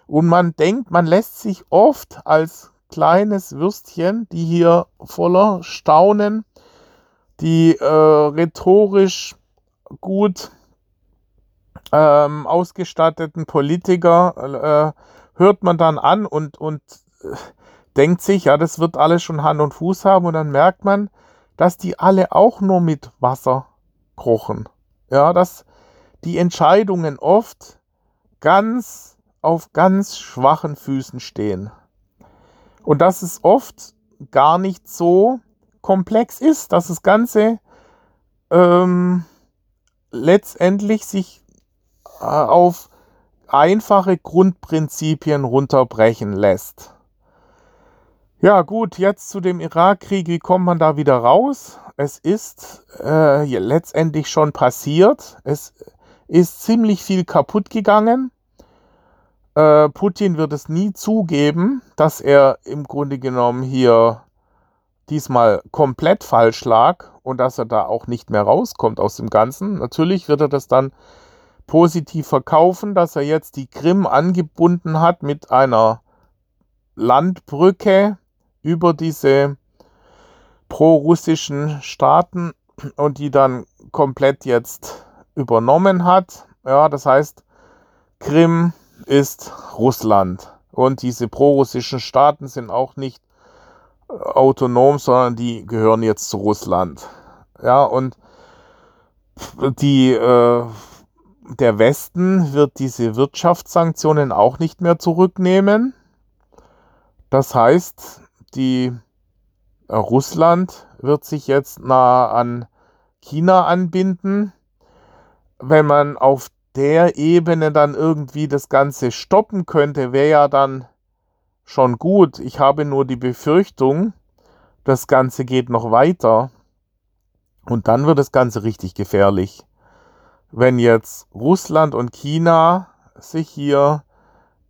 Und man denkt, man lässt sich oft als kleines Würstchen, die hier voller Staunen, die äh, rhetorisch gut ähm, ausgestatteten Politiker äh, hört man dann an und, und äh, denkt sich, ja, das wird alles schon Hand und Fuß haben und dann merkt man, dass die alle auch nur mit Wasser kochen. Ja, dass die Entscheidungen oft ganz auf ganz schwachen Füßen stehen. Und dass es oft gar nicht so komplex ist, dass das Ganze ähm, letztendlich sich äh, auf einfache Grundprinzipien runterbrechen lässt. Ja gut, jetzt zu dem Irakkrieg, wie kommt man da wieder raus? Es ist äh, letztendlich schon passiert. Es ist ziemlich viel kaputt gegangen. Äh, Putin wird es nie zugeben, dass er im Grunde genommen hier diesmal komplett falsch lag und dass er da auch nicht mehr rauskommt aus dem Ganzen. Natürlich wird er das dann positiv verkaufen, dass er jetzt die Krim angebunden hat mit einer Landbrücke über diese pro-russischen Staaten und die dann komplett jetzt übernommen hat. Ja, das heißt, Krim ist Russland und diese pro-russischen Staaten sind auch nicht äh, autonom, sondern die gehören jetzt zu Russland. Ja, und die, äh, der Westen wird diese Wirtschaftssanktionen auch nicht mehr zurücknehmen. Das heißt, die äh, Russland wird sich jetzt nah an China anbinden. Wenn man auf der Ebene dann irgendwie das Ganze stoppen könnte, wäre ja dann schon gut. Ich habe nur die Befürchtung, das Ganze geht noch weiter. Und dann wird das Ganze richtig gefährlich. Wenn jetzt Russland und China sich hier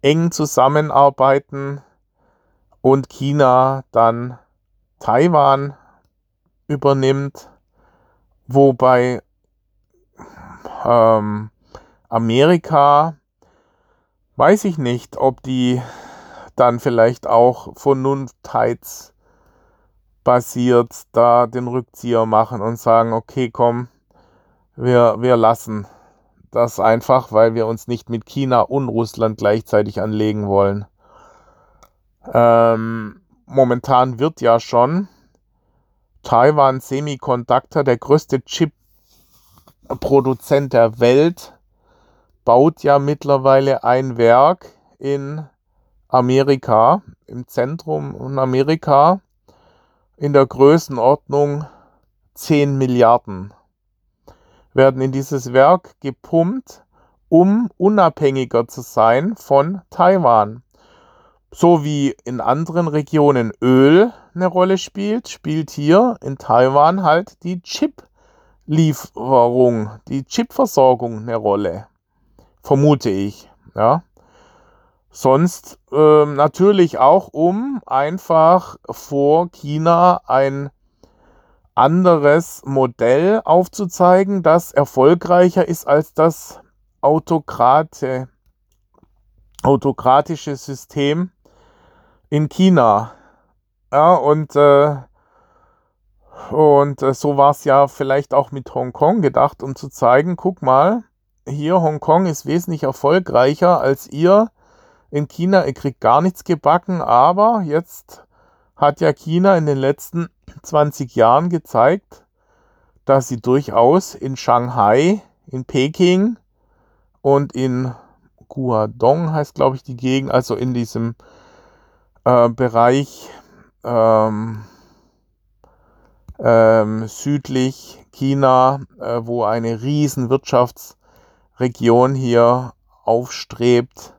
eng zusammenarbeiten, und China dann Taiwan übernimmt, wobei ähm, Amerika, weiß ich nicht, ob die dann vielleicht auch vernunftheitsbasiert da den Rückzieher machen und sagen, okay, komm, wir, wir lassen das einfach, weil wir uns nicht mit China und Russland gleichzeitig anlegen wollen. Ähm, momentan wird ja schon Taiwan Semiconductor, der größte Chip-Produzent der Welt, baut ja mittlerweile ein Werk in Amerika, im Zentrum in Amerika, in der Größenordnung 10 Milliarden werden in dieses Werk gepumpt, um unabhängiger zu sein von Taiwan. So wie in anderen Regionen Öl eine Rolle spielt, spielt hier in Taiwan halt die Chip-Lieferung, die Chipversorgung eine Rolle. Vermute ich. Ja. Sonst äh, natürlich auch, um einfach vor China ein anderes Modell aufzuzeigen, das erfolgreicher ist als das Autokrate, autokratische System in China. Ja, und, äh, und äh, so war es ja vielleicht auch mit Hongkong gedacht, um zu zeigen, guck mal, hier Hongkong ist wesentlich erfolgreicher als ihr in China. Ihr kriegt gar nichts gebacken, aber jetzt hat ja China in den letzten 20 Jahren gezeigt, dass sie durchaus in Shanghai, in Peking und in Guangdong heißt, glaube ich, die Gegend, also in diesem äh, Bereich ähm, ähm, südlich China, äh, wo eine riesen Wirtschaftsregion hier aufstrebt.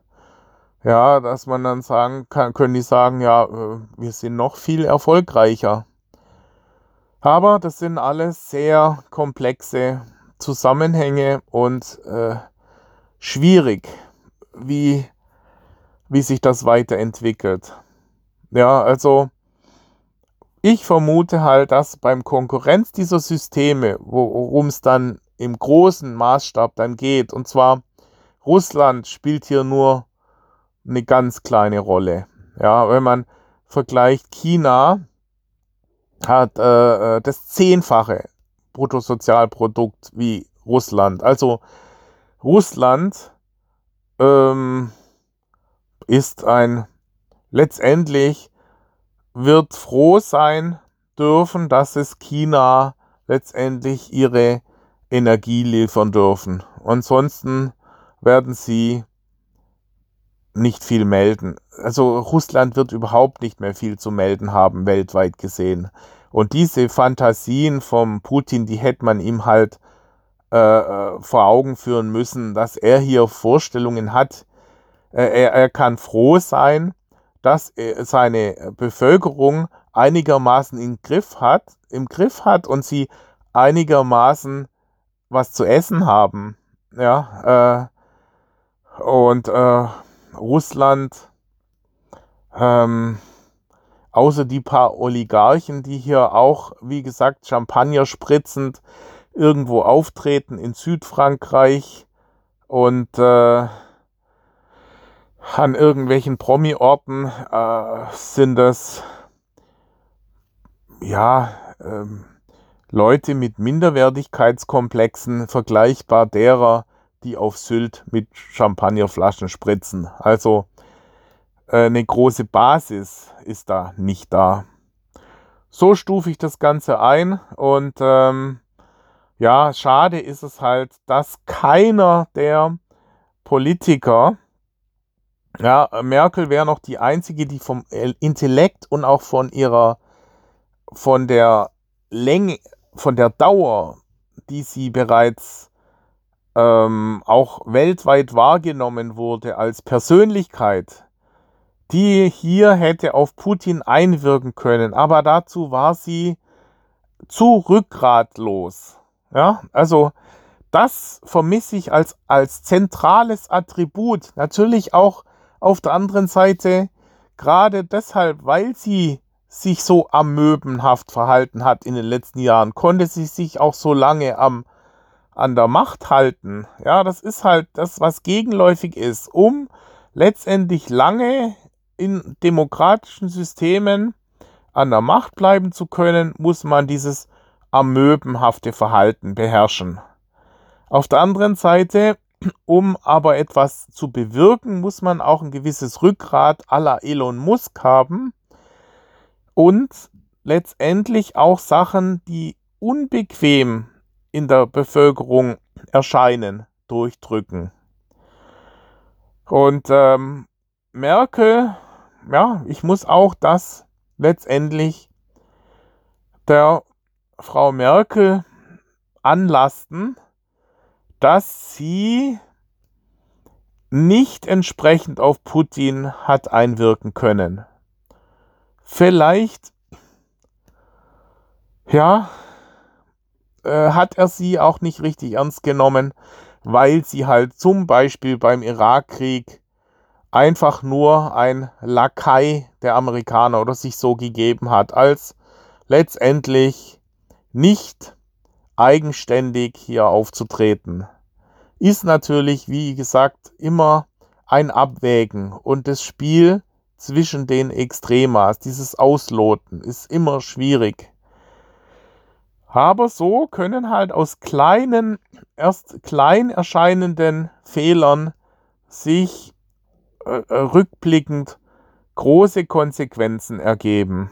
Ja, dass man dann sagen kann, können die sagen, ja, äh, wir sind noch viel erfolgreicher. Aber das sind alles sehr komplexe Zusammenhänge und äh, schwierig, wie, wie sich das weiterentwickelt. Ja, also ich vermute halt, dass beim Konkurrenz dieser Systeme, worum es dann im großen Maßstab dann geht, und zwar Russland spielt hier nur eine ganz kleine Rolle. Ja, wenn man vergleicht, China hat äh, äh, das zehnfache Bruttosozialprodukt wie Russland. Also Russland ähm, ist ein letztendlich wird froh sein dürfen, dass es China letztendlich ihre Energie liefern dürfen. Ansonsten werden sie nicht viel melden. Also Russland wird überhaupt nicht mehr viel zu melden haben, weltweit gesehen. Und diese Fantasien vom Putin, die hätte man ihm halt äh, äh vor Augen führen müssen, dass er hier Vorstellungen hat. Äh, er, er kann froh sein, dass er seine Bevölkerung einigermaßen im Griff hat, im Griff hat und sie einigermaßen was zu essen haben. Ja, äh, und äh, Russland, ähm, außer die paar Oligarchen, die hier auch, wie gesagt, Champagner spritzend irgendwo auftreten in Südfrankreich und äh, an irgendwelchen Promi-Orten äh, sind das ja ähm, Leute mit Minderwertigkeitskomplexen vergleichbar derer, die auf Sylt mit Champagnerflaschen spritzen. Also äh, eine große Basis ist da nicht da. So stufe ich das Ganze ein und ähm, ja, schade ist es halt, dass keiner der Politiker, ja, Merkel wäre noch die einzige, die vom Intellekt und auch von ihrer, von der Länge, von der Dauer, die sie bereits ähm, auch weltweit wahrgenommen wurde als Persönlichkeit, die hier hätte auf Putin einwirken können. Aber dazu war sie zu rückgratlos. Ja, also das vermisse ich als, als zentrales Attribut. Natürlich auch auf der anderen Seite, gerade deshalb, weil sie sich so amöbenhaft verhalten hat in den letzten Jahren, konnte sie sich auch so lange am, an der Macht halten. Ja, das ist halt das, was gegenläufig ist, um letztendlich lange in demokratischen Systemen an der Macht bleiben zu können, muss man dieses amöbenhafte Verhalten beherrschen. Auf der anderen Seite um aber etwas zu bewirken, muss man auch ein gewisses Rückgrat aller Elon Musk haben und letztendlich auch Sachen, die unbequem in der Bevölkerung erscheinen, durchdrücken. Und ähm, Merkel, ja, ich muss auch das letztendlich der Frau Merkel anlasten, dass sie nicht entsprechend auf Putin hat einwirken können. Vielleicht, ja, äh, hat er sie auch nicht richtig ernst genommen, weil sie halt zum Beispiel beim Irakkrieg einfach nur ein Lakai der Amerikaner oder sich so gegeben hat, als letztendlich nicht eigenständig hier aufzutreten. Ist natürlich, wie gesagt, immer ein Abwägen und das Spiel zwischen den Extremas, dieses Ausloten, ist immer schwierig. Aber so können halt aus kleinen, erst klein erscheinenden Fehlern sich äh, äh rückblickend große Konsequenzen ergeben.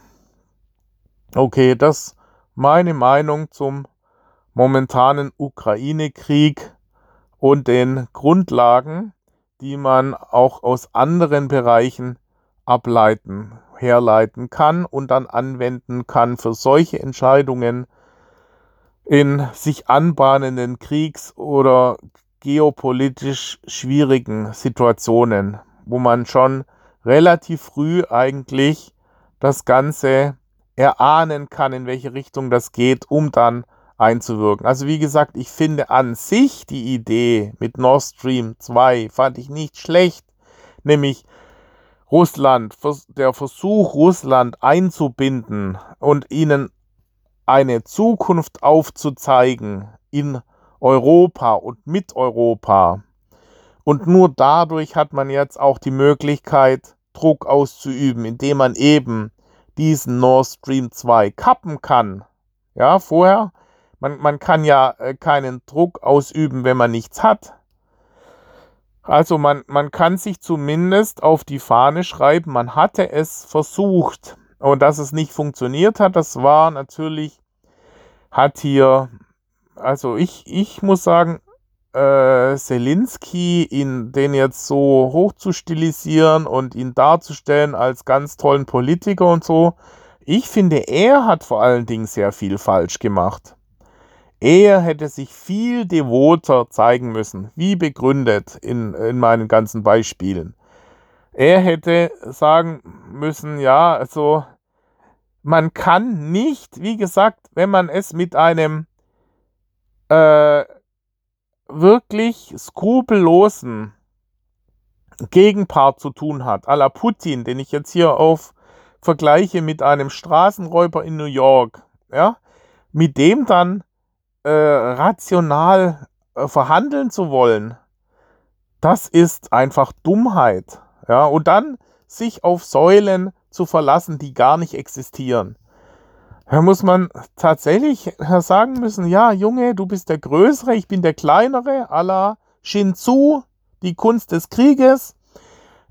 Okay, das meine Meinung zum momentanen Ukraine-Krieg und den Grundlagen, die man auch aus anderen Bereichen ableiten, herleiten kann und dann anwenden kann für solche Entscheidungen in sich anbahnenden Kriegs- oder geopolitisch schwierigen Situationen, wo man schon relativ früh eigentlich das Ganze erahnen kann, in welche Richtung das geht, um dann einzuwirken. Also wie gesagt, ich finde an sich die Idee mit Nord Stream 2 fand ich nicht schlecht, nämlich Russland, der Versuch, Russland einzubinden und ihnen eine Zukunft aufzuzeigen in Europa und mit Europa. Und nur dadurch hat man jetzt auch die Möglichkeit, Druck auszuüben, indem man eben diesen Nord Stream 2 kappen kann. Ja, vorher, man, man kann ja äh, keinen Druck ausüben, wenn man nichts hat. Also man, man kann sich zumindest auf die Fahne schreiben, man hatte es versucht. Und dass es nicht funktioniert hat, das war natürlich, hat hier, also ich, ich muss sagen, äh, Selinski, ihn den jetzt so hoch zu stilisieren und ihn darzustellen als ganz tollen Politiker und so, ich finde, er hat vor allen Dingen sehr viel falsch gemacht. Er hätte sich viel devoter zeigen müssen, wie begründet in, in meinen ganzen Beispielen. Er hätte sagen müssen, ja, also man kann nicht, wie gesagt, wenn man es mit einem äh, wirklich skrupellosen Gegenpart zu tun hat, à la Putin, den ich jetzt hier auf vergleiche mit einem Straßenräuber in New York, ja, mit dem dann äh, rational äh, verhandeln zu wollen, das ist einfach Dummheit. Ja, und dann sich auf Säulen zu verlassen, die gar nicht existieren. Da muss man tatsächlich sagen müssen, ja, Junge, du bist der Größere, ich bin der Kleinere, à la Shinzu, die Kunst des Krieges.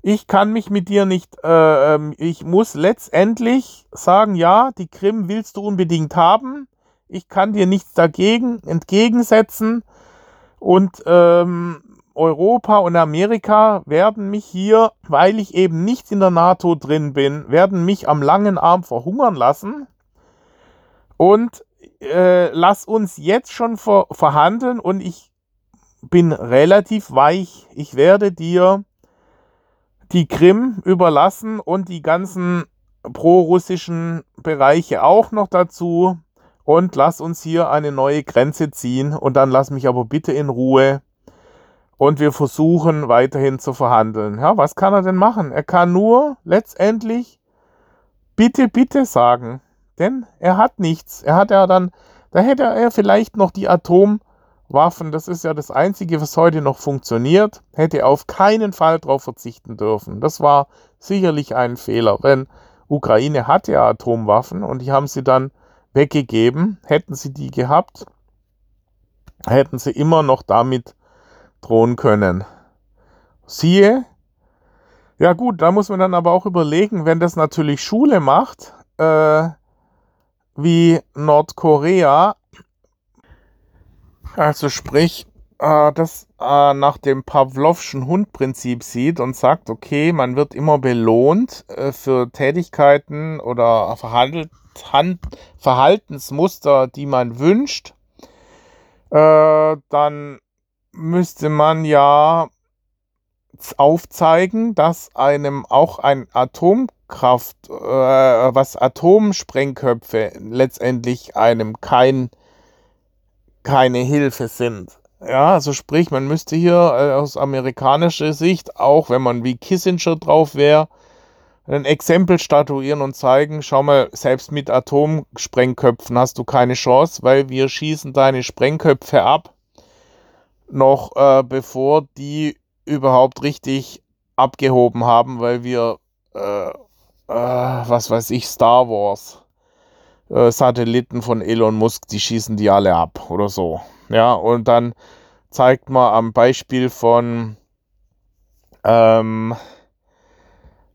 Ich kann mich mit dir nicht, äh, ähm, ich muss letztendlich sagen, ja, die Krim willst du unbedingt haben ich kann dir nichts dagegen entgegensetzen. Und ähm, Europa und Amerika werden mich hier, weil ich eben nicht in der NATO drin bin, werden mich am langen Arm verhungern lassen. Und äh, lass uns jetzt schon ver verhandeln und ich bin relativ weich. Ich werde dir die Krim überlassen und die ganzen pro-russischen Bereiche auch noch dazu und lass uns hier eine neue Grenze ziehen und dann lass mich aber bitte in Ruhe und wir versuchen weiterhin zu verhandeln. Ja, was kann er denn machen? Er kann nur letztendlich bitte, bitte sagen, denn er hat nichts. Er hat ja dann, da hätte er vielleicht noch die Atomwaffen, das ist ja das Einzige, was heute noch funktioniert, hätte er auf keinen Fall darauf verzichten dürfen. Das war sicherlich ein Fehler, denn Ukraine hat ja Atomwaffen und die haben sie dann weggegeben. Hätten sie die gehabt, hätten sie immer noch damit drohen können. Siehe, ja gut, da muss man dann aber auch überlegen, wenn das natürlich Schule macht, äh, wie Nordkorea, also sprich, äh, das äh, nach dem Pavlovschen Hundprinzip sieht und sagt, okay, man wird immer belohnt äh, für Tätigkeiten oder verhandelt Verhaltensmuster, die man wünscht, äh, dann müsste man ja aufzeigen, dass einem auch ein Atomkraft, äh, was Atomsprengköpfe letztendlich einem kein, keine Hilfe sind. Ja, also sprich, man müsste hier äh, aus amerikanischer Sicht, auch wenn man wie Kissinger drauf wäre, ein Exempel statuieren und zeigen, schau mal, selbst mit Atomsprengköpfen hast du keine Chance, weil wir schießen deine Sprengköpfe ab, noch äh, bevor die überhaupt richtig abgehoben haben, weil wir, äh, äh, was weiß ich, Star Wars äh, Satelliten von Elon Musk, die schießen die alle ab oder so. Ja, und dann zeigt man am Beispiel von ähm, äh,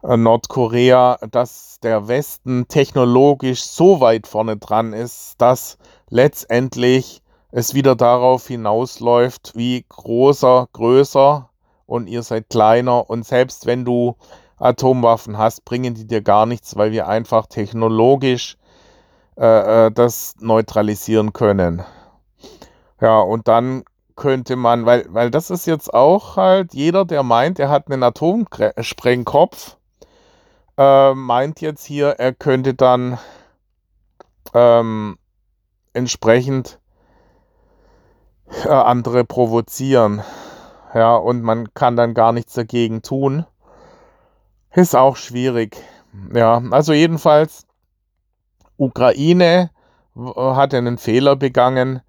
Nordkorea, dass der Westen technologisch so weit vorne dran ist, dass letztendlich es wieder darauf hinausläuft, wie großer, größer und ihr seid kleiner und selbst wenn du Atomwaffen hast, bringen die dir gar nichts, weil wir einfach technologisch äh, äh das neutralisieren können. Ja, und dann könnte man, weil, weil das ist jetzt auch halt jeder, der meint, er hat einen Atomsprengkopf, äh, meint jetzt hier, er könnte dann ähm, entsprechend äh, andere provozieren. Ja, und man kann dann gar nichts dagegen tun. Ist auch schwierig. Ja, also jedenfalls, Ukraine hat einen Fehler begangen.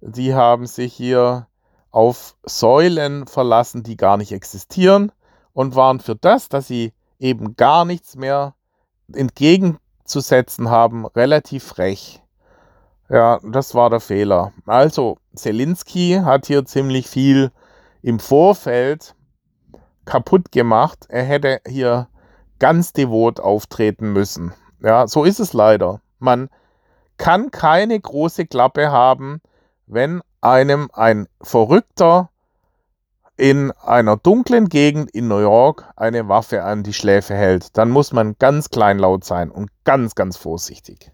Die haben sich hier auf Säulen verlassen, die gar nicht existieren und waren für das, dass sie eben gar nichts mehr entgegenzusetzen haben, relativ frech. Ja, das war der Fehler. Also, Zelensky hat hier ziemlich viel im Vorfeld kaputt gemacht. Er hätte hier ganz devot auftreten müssen. Ja, so ist es leider. Man kann keine große Klappe haben, wenn einem ein Verrückter in einer dunklen Gegend in New York eine Waffe an die Schläfe hält. Dann muss man ganz kleinlaut sein und ganz, ganz vorsichtig.